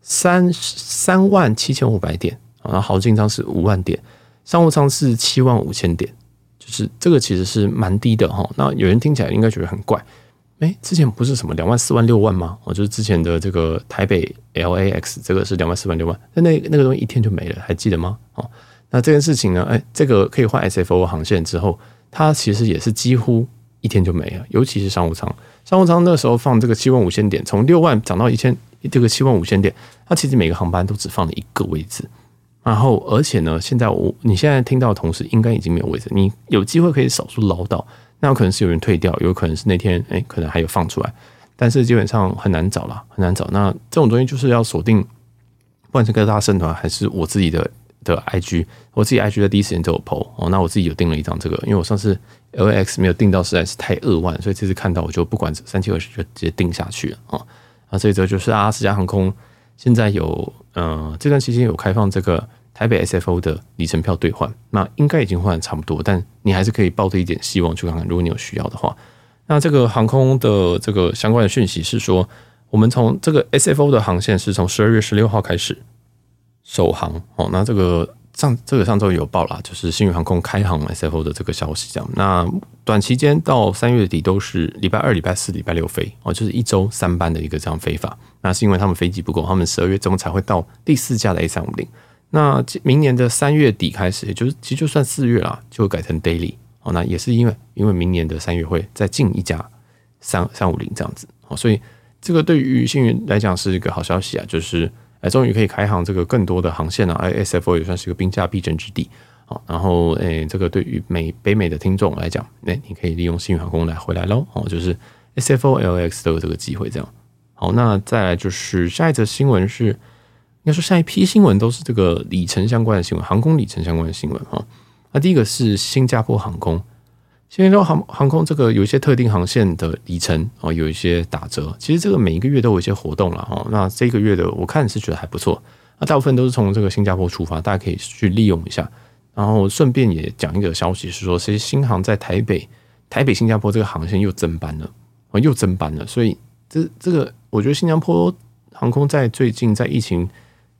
三三万七千五百点啊，然后豪进舱是五万点，商务舱是七万五千点，就是这个其实是蛮低的哈。那有人听起来应该觉得很怪。哎，之前不是什么两万四万六万吗？哦，就是之前的这个台北 LAX，这个是两万四万六万，那那那个东西一天就没了，还记得吗？哦，那这件事情呢？哎，这个可以换 SFO 航线之后，它其实也是几乎一天就没了，尤其是商务舱。商务舱那时候放这个七万五千点，从六万涨到一千，这个七万五千点，它其实每个航班都只放了一个位置。然后，而且呢，现在我你现在听到的同时，应该已经没有位置，你有机会可以少数捞到。那有可能是有人退掉，有可能是那天哎，可能还有放出来，但是基本上很难找了，很难找。那这种东西就是要锁定，不管是各大社团还是我自己的的 IG，我自己 IG 在第一时间都有 PO 哦。那我自己有订了一张这个，因为我上次 LAX 没有订到，实在是太扼腕，所以这次看到我就不管三七二十就直接订下去了啊。那这一则就是阿拉斯加航空现在有嗯这段期间有开放这个。台北 SFO 的里程票兑换，那应该已经换的差不多，但你还是可以抱着一点希望去看看，如果你有需要的话。那这个航空的这个相关的讯息是说，我们从这个 SFO 的航线是从十二月十六号开始首航哦。那这个上这个上周有报啦，就是星宇航空开航 SFO 的这个消息，这样。那短期间到三月底都是礼拜二、礼拜四、礼拜六飞哦，就是一周三班的一个这样飞法。那是因为他们飞机不够，他们十二月中才会到第四架的 A 三五零。那明年的三月底开始，也就是其实就算四月啦，就会改成 daily 哦。那也是因为因为明年的三月会再进一架三三五零这样子哦，所以这个对于星宇来讲是一个好消息啊，就是哎，终于可以开航这个更多的航线了。哎，SFO 也算是个兵家必争之地啊。然后哎，这个对于美北美的听众来讲，哎，你可以利用新宇航空来回来喽哦，就是 SFO LX 都有这个机会这样。好，那再来就是下一则新闻是，应该说下一批新闻都是这个里程相关的新闻，航空里程相关的新闻哈。那第一个是新加坡航空，新加坡航航空这个有一些特定航线的里程哦，有一些打折。其实这个每一个月都有一些活动了哈。那这个月的我看是觉得还不错。那大部分都是从这个新加坡出发，大家可以去利用一下。然后顺便也讲一个消息是说，其实新航在台北、台北新加坡这个航线又增班了，哦，又增班了。所以这这个我觉得新加坡航空在最近在疫情。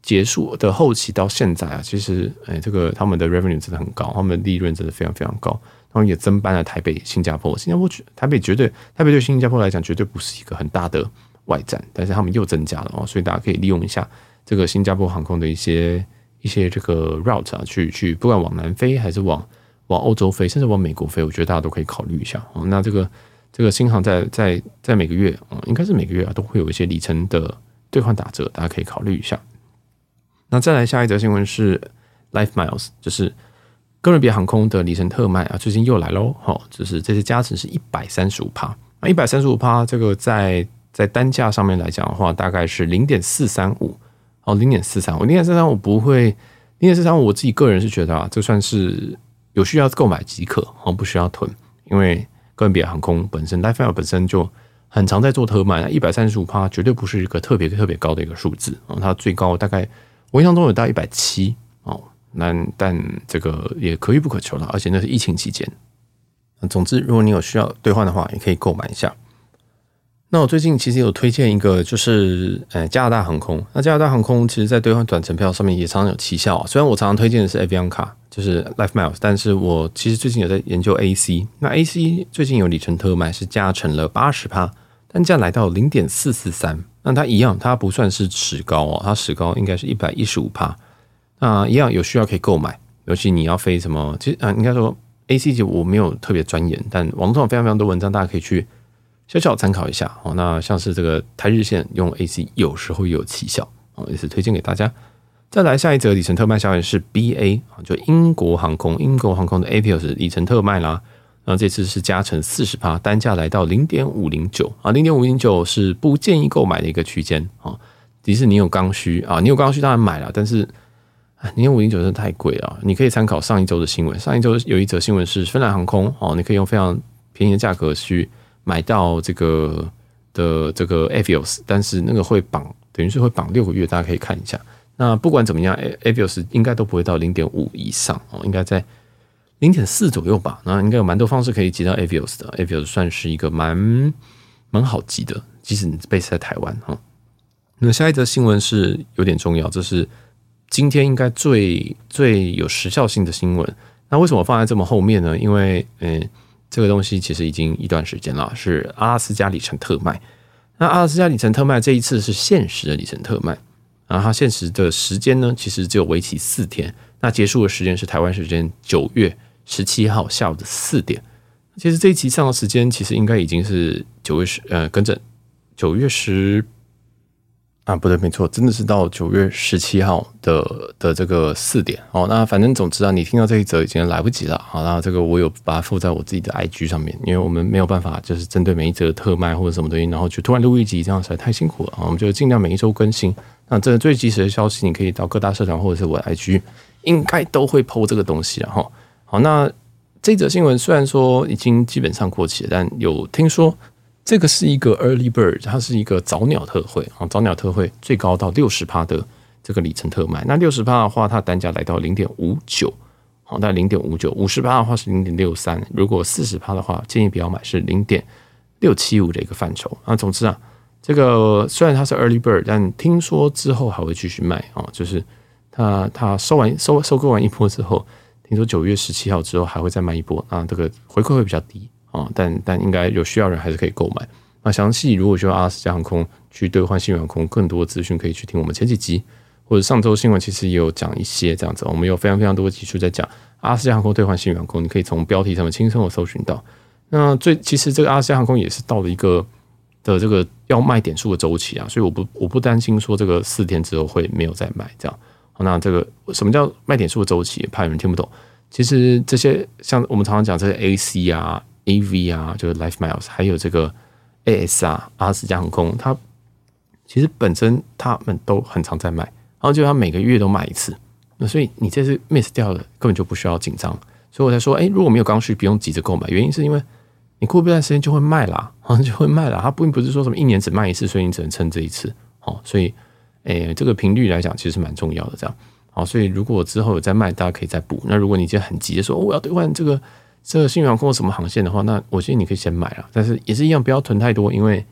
结束的后期到现在啊，其实哎，这个他们的 revenue 真的很高，他们的利润真的非常非常高。然后也增班了台北、新加坡。新加坡台北绝对，台北对新加坡来讲绝对不是一个很大的外站，但是他们又增加了哦，所以大家可以利用一下这个新加坡航空的一些一些这个 route 啊，去去不管往南飞还是往往欧洲飞，甚至往美国飞，我觉得大家都可以考虑一下哦。那这个这个新航在在在每个月啊，应该是每个月啊都会有一些里程的兑换打折，大家可以考虑一下。那再来下一则新闻是 LifeMiles，就是哥伦比亚航空的里程特卖啊，最近又来喽。好，就是这些加成是一百三十五趴，那一百三十五趴这个在在单价上面来讲的话，大概是零点四三五哦，零点四三五，零点四三五不会，零点四三五我自己个人是觉得啊，这算是有需要购买即可哦，不需要囤，因为哥伦比亚航空本身 lifi 本身就很常在做特卖，一百三十五趴绝对不是一个特别特别高的一个数字哦，它最高大概。我印象中有到一百七，那但这个也可遇不可求了，而且那是疫情期间。总之，如果你有需要兑换的话，也可以购买一下。那我最近其实有推荐一个，就是呃加拿大航空。那加拿大航空其实在兑换短程票上面也常常有奇效。虽然我常常推荐的是 Avianca，就是 LifeMiles，但是我其实最近有在研究 AC。那 AC 最近有里程特卖，是加成了八十趴，单价来到零点四四三。那它一样，它不算是史高哦，它史高应该是一百一十五趴。那一样有需要可以购买，尤其你要飞什么，其实啊，应该说 A C 级我没有特别钻研，但网络上非常非常多文章，大家可以去小小参考一下哦。那像是这个台日线用 A C 有时候有奇效哦，也是推荐给大家。再来下一则里程特卖消息是 B A 啊，就英国航空，英国航空的 A P U S 里程特卖啦。然后这次是加成四十趴，单价来到零点五零九啊，零点五零九是不建议购买的一个区间啊。即使你有刚需啊，你有刚需当然买了，但是零点五零九真的太贵了。你可以参考上一周的新闻，上一周有一则新闻是芬兰航空哦，你可以用非常便宜的价格去买到这个的这个 Avios，但是那个会绑，等于是会绑六个月，大家可以看一下。那不管怎么样，Avios 应该都不会到零点五以上哦，应该在。零点四左右吧，那应该有蛮多方式可以集到 Avios 的，Avios 算是一个蛮蛮好集的，即使你 base 在台湾哈。那下一则新闻是有点重要，这是今天应该最最有时效性的新闻。那为什么放在这么后面呢？因为嗯，这个东西其实已经一段时间了，是阿拉斯加里程特卖。那阿拉斯加里程特卖这一次是限时的里程特卖，然后它限时的时间呢，其实只有为期四天。那结束的时间是台湾时间九月十七号下午的四点。其实这一期上的时间其实应该已经是九月十呃，跟着九月十啊，不对，没错，真的是到九月十七号的的这个四点哦。那反正总之啊，你听到这一则已经来不及了。好，那这个我有把它附在我自己的 IG 上面，因为我们没有办法就是针对每一则特卖或者什么东西，然后就突然录一集，这样实在太辛苦了啊。我们就尽量每一周更新。那这个最及时的消息，你可以到各大社团或者是我的 IG。应该都会 po 这个东西了哈。好，那这则新闻虽然说已经基本上过期了，但有听说这个是一个 early bird，它是一个早鸟特惠啊，早鸟特惠最高到六十趴的这个里程特卖。那六十趴的话，它单价来到零点五九，好，那零点五九，五十趴的话是零点六三，如果四十趴的话，建议不要买，是零点六七五的一个范畴。啊，总之啊，这个虽然它是 early bird，但听说之后还会继续卖啊，就是。他他收完收收购完一波之后，听说九月十七号之后还会再卖一波啊，这个回馈会比较低啊，但但应该有需要人还是可以购买。那详细如果需要阿拉斯加航空去兑换新远航空更多资讯，可以去听我们前几集或者上周新闻，其实也有讲一些这样子。我们有非常非常多的集数在讲阿拉斯加航空兑换新远航空，你可以从标题上面轻松的搜寻到。那最其实这个阿拉斯加航空也是到了一个的这个要卖点数的周期啊，所以我不我不担心说这个四天之后会没有再卖这样。那这个什么叫卖点数的周期？怕有人听不懂。其实这些像我们常常讲这些 AC 啊、AV 啊，就是 Life Miles，还有这个 AS 啊、阿斯加航空，它其实本身他们都很常在卖，然后就他每个月都卖一次，那所以你这次 miss 掉了，根本就不需要紧张。所以我才说，哎，如果没有刚需，不用急着购买。原因是因为你过一段时间就会卖啦，好像，就会卖了。它并不是说什么一年只卖一次，所以你只能趁这一次。好，所以，哎，这个频率来讲，其实蛮重要的。这样，好，所以如果之后有再卖，大家可以再补。那如果你今天很急的说，我要兑换这个这个信远航空什么航线的话，那我建议你可以先买了。但是也是一样，不要囤太多，因为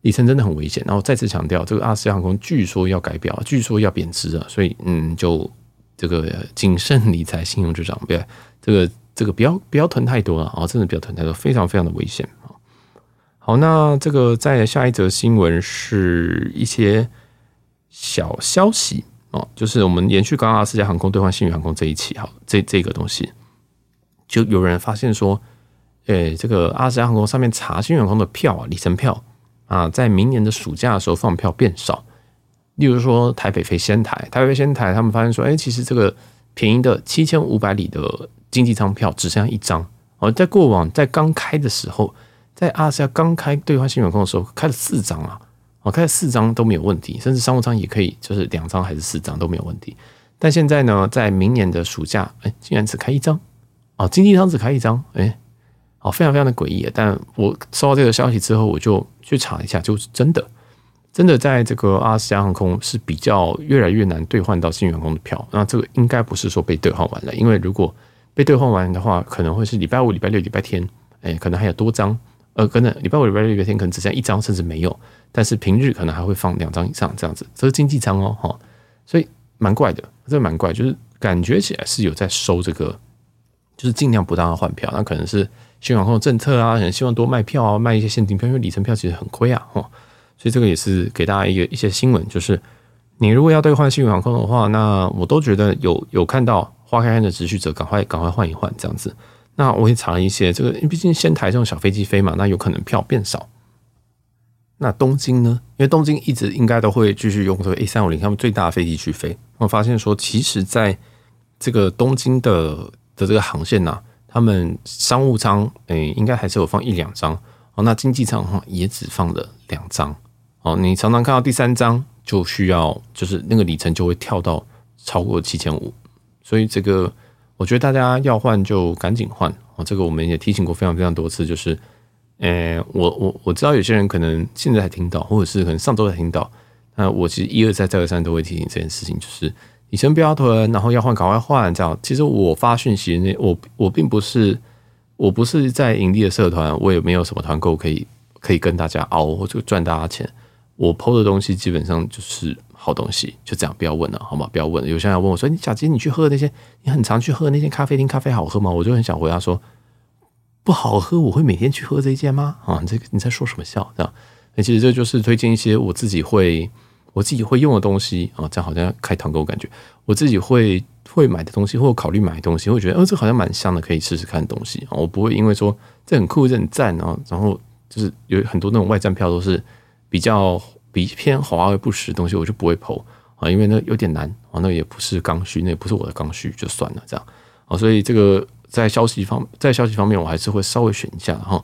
里程真的很危险。然后再次强调，这个阿斯加航空据说要改表，据说要贬值了，所以嗯，就这个谨慎理财，信用至上，别这个这个不要不要囤太多了啊，真的不要囤太多，非常非常的危险啊。好，那这个在下一则新闻是一些小消息哦，就是我们延续刚刚阿斯加航空兑换星宇航空这一期，好，这这个东西就有人发现说，诶，这个阿斯加航空上面查新员工的票啊，里程票啊，在明年的暑假的时候放票变少，例如说台北飞仙台，台北飞仙台，他们发现说，诶，其实这个便宜的七千五百里的经济舱票只剩下一张，而在过往在刚开的时候。在阿斯加刚开兑换新员工的时候，开了四张啊，哦，开了四张都没有问题，甚至商务舱也可以，就是两张还是四张都没有问题。但现在呢，在明年的暑假，哎，竟然只开一张，哦，经济舱只开一张，哎，哦，非常非常的诡异。但我收到这个消息之后，我就去查一下，就是真的，真的在这个阿斯加航空是比较越来越难兑换到新员工的票。那这个应该不是说被兑换完了，因为如果被兑换完的话，可能会是礼拜五、礼拜六、礼拜天，哎，可能还有多张。呃，可能礼拜五、礼拜六、礼拜天可能只剩一张，甚至没有。但是平日可能还会放两张以上这样子，这是经济舱哦，哈，所以蛮怪的，这蛮怪，就是感觉起来是有在收这个，就是尽量不让他换票。那可能是新航空政策啊，可能希望多卖票啊，卖一些限定票，因为里程票其实很亏啊，哈。所以这个也是给大家一个一些新闻，就是你如果要兑换新航空的话，那我都觉得有有看到花开开的持续者，赶快赶快换一换这样子。那我也查了一些，这个因为毕竟仙台这种小飞机飞嘛，那有可能票变少。那东京呢？因为东京一直应该都会继续用这个 A 三五零他们最大的飞机去飞。我发现说，其实在这个东京的的这个航线呐，他们商务舱诶应该还是有放一两张哦。那经济舱哈也只放了两张哦。你常常看到第三张就需要，就是那个里程就会跳到超过七千五，所以这个。我觉得大家要换就赶紧换啊！这个我们也提醒过非常非常多次，就是，诶，我我我知道有些人可能现在才听到，或者是可能上周才听到。那我其实一而再再而三都会提醒这件事情，就是你先不要囤，然后要换赶快换。这样，其实我发讯息那我我并不是我不是在盈利的社团，我也没有什么团购可以可以跟大家熬或者赚大家钱。我 PO 的东西基本上就是。好东西就这样，不要问了，好吗？不要问了。有些人要问我说：“你小杰，你去喝那些，你很常去喝那些咖啡厅，咖啡好喝吗？”我就很想回答说：“不好喝，我会每天去喝这一间吗？”啊，你这个你在说什么笑？这样，那其实这就是推荐一些我自己会我自己会用的东西啊，这样好像开团购感觉。我自己会会买的东西，或考虑买东西，会觉得，哦，这好像蛮香的，可以试试看的东西。我不会因为说这很酷，这很赞啊，然后就是有很多那种外站票都是比较。比偏华而不实的东西，我就不会投啊，因为那有点难啊，那也不是刚需，那也不是我的刚需，就算了这样啊。所以这个在消息方在消息方面，我还是会稍微选一下哈。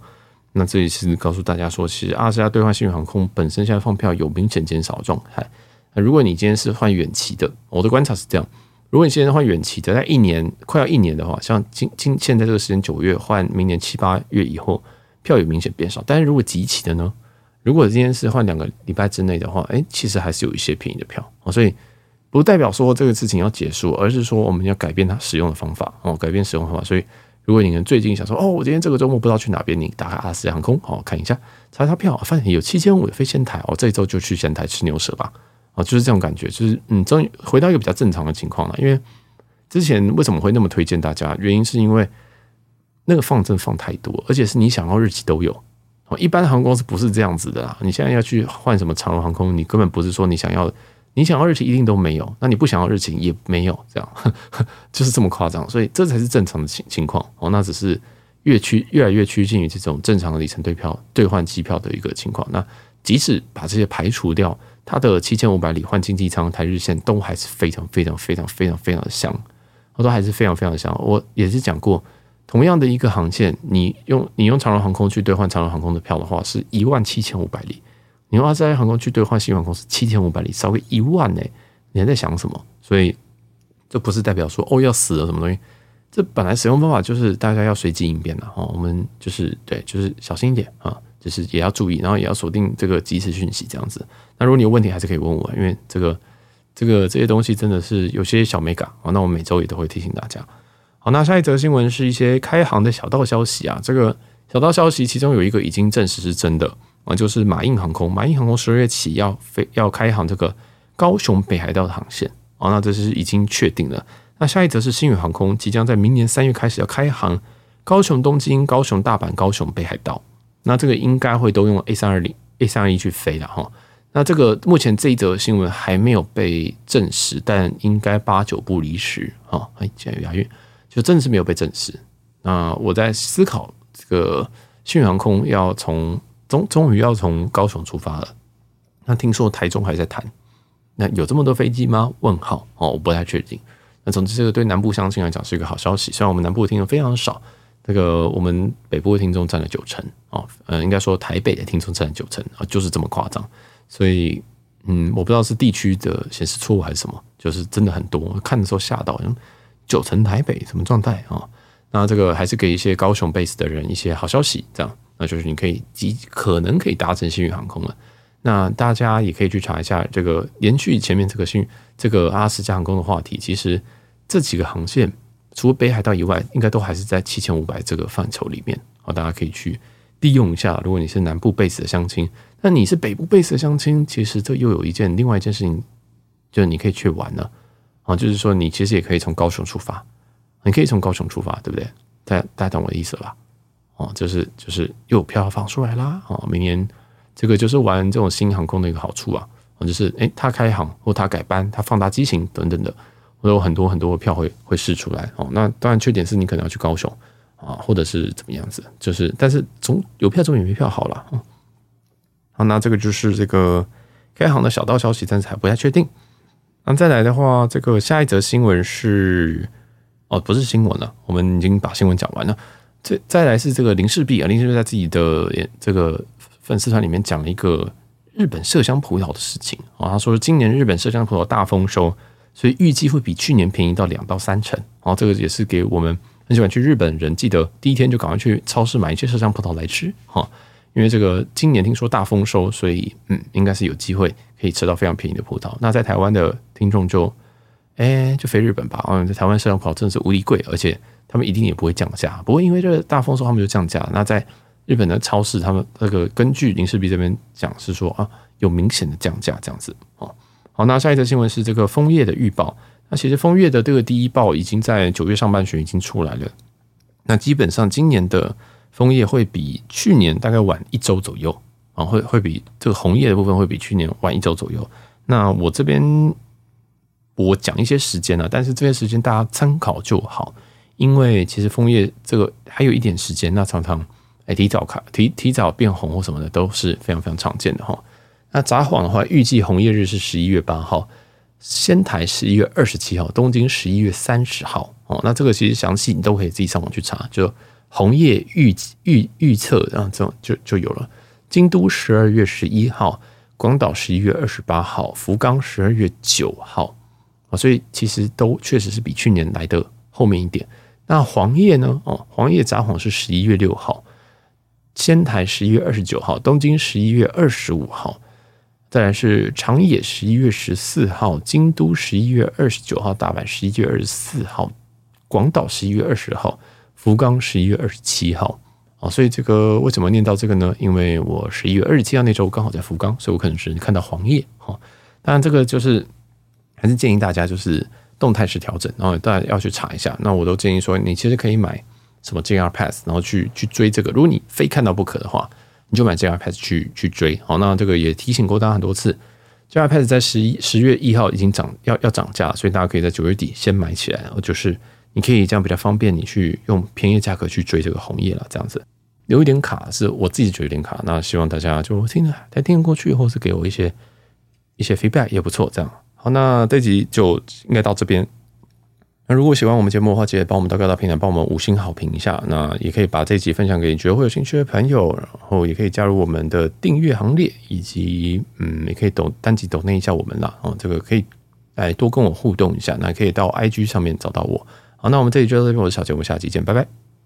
那这里是告诉大家说，其实阿拉斯加兑换星宇航空本身现在放票有明显减少的状态。那如果你今天是换远期的，我的观察是这样：如果你现在换远期的，在一年快要一年的话，像今今现在这个时间九月换明年七八月以后，票有明显变少。但是如果即期的呢？如果今天是换两个礼拜之内的话，哎，其实还是有一些便宜的票啊，所以不代表说这个事情要结束，而是说我们要改变它使用的方法哦，改变使用方法。所以，如果你们最近想说哦，我今天这个周末不知道去哪边，你打开阿斯航空哦，看一下查查票，发现有七千五的飞仙台哦，这一周就去仙台吃牛舌吧哦，就是这种感觉，就是嗯，终于回到一个比较正常的情况了。因为之前为什么会那么推荐大家？原因是因为那个放真放太多，而且是你想要日期都有。哦一般航空公司不是这样子的啦。你现在要去换什么长荣航空，你根本不是说你想要，你想要日期一定都没有，那你不想要日期也没有，这样呵呵 就是这么夸张。所以这才是正常的情情况哦。那只是越趋越来越趋近于这种正常的里程兑票兑换机票的一个情况。那即使把这些排除掉，它的七千五百里换经济舱台日线都还是非常非常非常非常非常的香，我都还是非常非常的香。我也是讲过。同样的一个航线，你用你用长荣航空去兑换长荣航空的票的话，是一万七千五百里。你用阿斯加航空去兑换新航空是七千五百里，少个一万呢，你还在想什么？所以这不是代表说哦要死了什么东西，这本来使用方法就是大家要随机应变的哈。我们就是对，就是小心一点啊，就是也要注意，然后也要锁定这个即时讯息这样子。那如果你有问题，还是可以问我，因为这个这个这些东西真的是有些小美感啊。那我每周也都会提醒大家。好，那下一则新闻是一些开航的小道消息啊，这个小道消息其中有一个已经证实是真的。啊，就是马印航空，马印航空十二月起要飞要开航这个高雄北海道的航线啊，那这是已经确定了。那下一则是星宇航空即将在明年三月开始要开航高雄东京、高雄大阪、高雄北海道，那这个应该会都用 A 三二零、A 三二一去飞的哈。那这个目前这一则新闻还没有被证实，但应该八九不离十啊。哎，竟然有押韵，就真的是没有被证实。那我在思考这个星宇航空要从。终终于要从高雄出发了，那听说台中还在谈，那有这么多飞机吗？问号哦，我不太确定。那总之，这个对南部乡亲来讲是一个好消息。虽然我们南部的听众非常少，这个我们北部的听众占了九成哦，呃，应该说台北的听众占了九成啊，就是这么夸张。所以，嗯，我不知道是地区的显示错误还是什么，就是真的很多，看的时候吓到，九成台北什么状态啊？那这个还是给一些高雄 base 的人一些好消息，这样。那就是你可以即可能可以搭乘幸运航空了。那大家也可以去查一下这个延续前面这个星这个阿拉斯加航空的话题。其实这几个航线除了北海道以外，应该都还是在七千五百这个范畴里面。好，大家可以去利用一下。如果你是南部 base 的相亲，那你是北部 base 的相亲，其实这又有一件另外一件事情，就是你可以去玩了。啊，就是说你其实也可以从高雄出发，你可以从高雄出发，对不对？大家大家懂我的意思了吧？哦，就是就是又有票放出来啦！哦，明年这个就是玩这种新航空的一个好处啊，哦就是诶，它开航或它改班、它放大机型等等的，会有很多很多的票会会试出来。哦，那当然缺点是你可能要去高雄啊，或者是怎么样子，就是但是总有票总比没票好了。好，那这个就是这个开航的小道消息，但是还不太确定。那再来的话，这个下一则新闻是哦，不是新闻了，我们已经把新闻讲完了。这再来是这个林氏璧啊，林氏璧在自己的这个粉丝团里面讲了一个日本麝香葡萄的事情啊。他说今年日本麝香葡萄大丰收，所以预计会比去年便宜到两到三成。然后这个也是给我们很喜欢去日本人，记得第一天就赶快去超市买一些麝香葡萄来吃哈。因为这个今年听说大丰收，所以嗯，应该是有机会可以吃到非常便宜的葡萄。那在台湾的听众就哎就飞日本吧。嗯，在台湾麝香葡萄真的是无敌贵，而且。他们一定也不会降价，不会因为这个大丰收他们就降价。那在日本的超市，他们那个根据林氏璧这边讲是说啊，有明显的降价这样子哦。好，那下一则新闻是这个枫叶的预报。那其实枫叶的这个第一报已经在九月上半旬已经出来了。那基本上今年的枫叶会比去年大概晚一周左右啊，会会比这个红叶的部分会比去年晚一周左右。那我这边我讲一些时间了，但是这些时间大家参考就好。因为其实枫叶这个还有一点时间，那常常哎提早开提提早变红或什么的都是非常非常常见的哈。那札幌的话，预计红叶日是十一月八号，仙台十一月二十七号，东京十一月三十号哦。那这个其实详细你都可以自己上网去查，就红叶预预预测，然后这种就就有了。京都十二月十一号，广岛十一月二十八号，福冈十二月九号啊，所以其实都确实是比去年来的后面一点。那黄叶呢？哦，黄叶札幌是十一月六号，仙台十一月二十九号，东京十一月二十五号，再来是长野十一月十四号，京都十一月二十九号，大阪十一月二十四号，广岛十一月二十号，福冈十一月二十七号。哦，所以这个为什么念到这个呢？因为我十一月二十七号那周刚好在福冈，所以我可能只能看到黄叶。哈，当然这个就是还是建议大家就是。动态式调整，然后大家要去查一下。那我都建议说，你其实可以买什么 JR Pass，然后去去追这个。如果你非看到不可的话，你就买 JR Pass 去去追。好，那这个也提醒过大家很多次，JR Pass 在十一十月一号已经涨要要涨价，所以大家可以在九月底先买起来。然后就是你可以这样比较方便，你去用便宜的价格去追这个红叶了。这样子有一点卡，是我自己觉得有点卡。那希望大家就听着还听过去，或是给我一些一些 feedback 也不错。这样。好，那这集就应该到这边。那如果喜欢我们节目的话，记得帮我们到各大平台帮我们五星好评一下。那也可以把这集分享给你觉得会有兴趣的朋友，然后也可以加入我们的订阅行列，以及嗯，也可以抖单集抖内一下我们啦。哦，这个可以来多跟我互动一下。那可以到 IG 上面找到我。好，那我们这集就到这边，我是小杰，我们下期见，拜拜。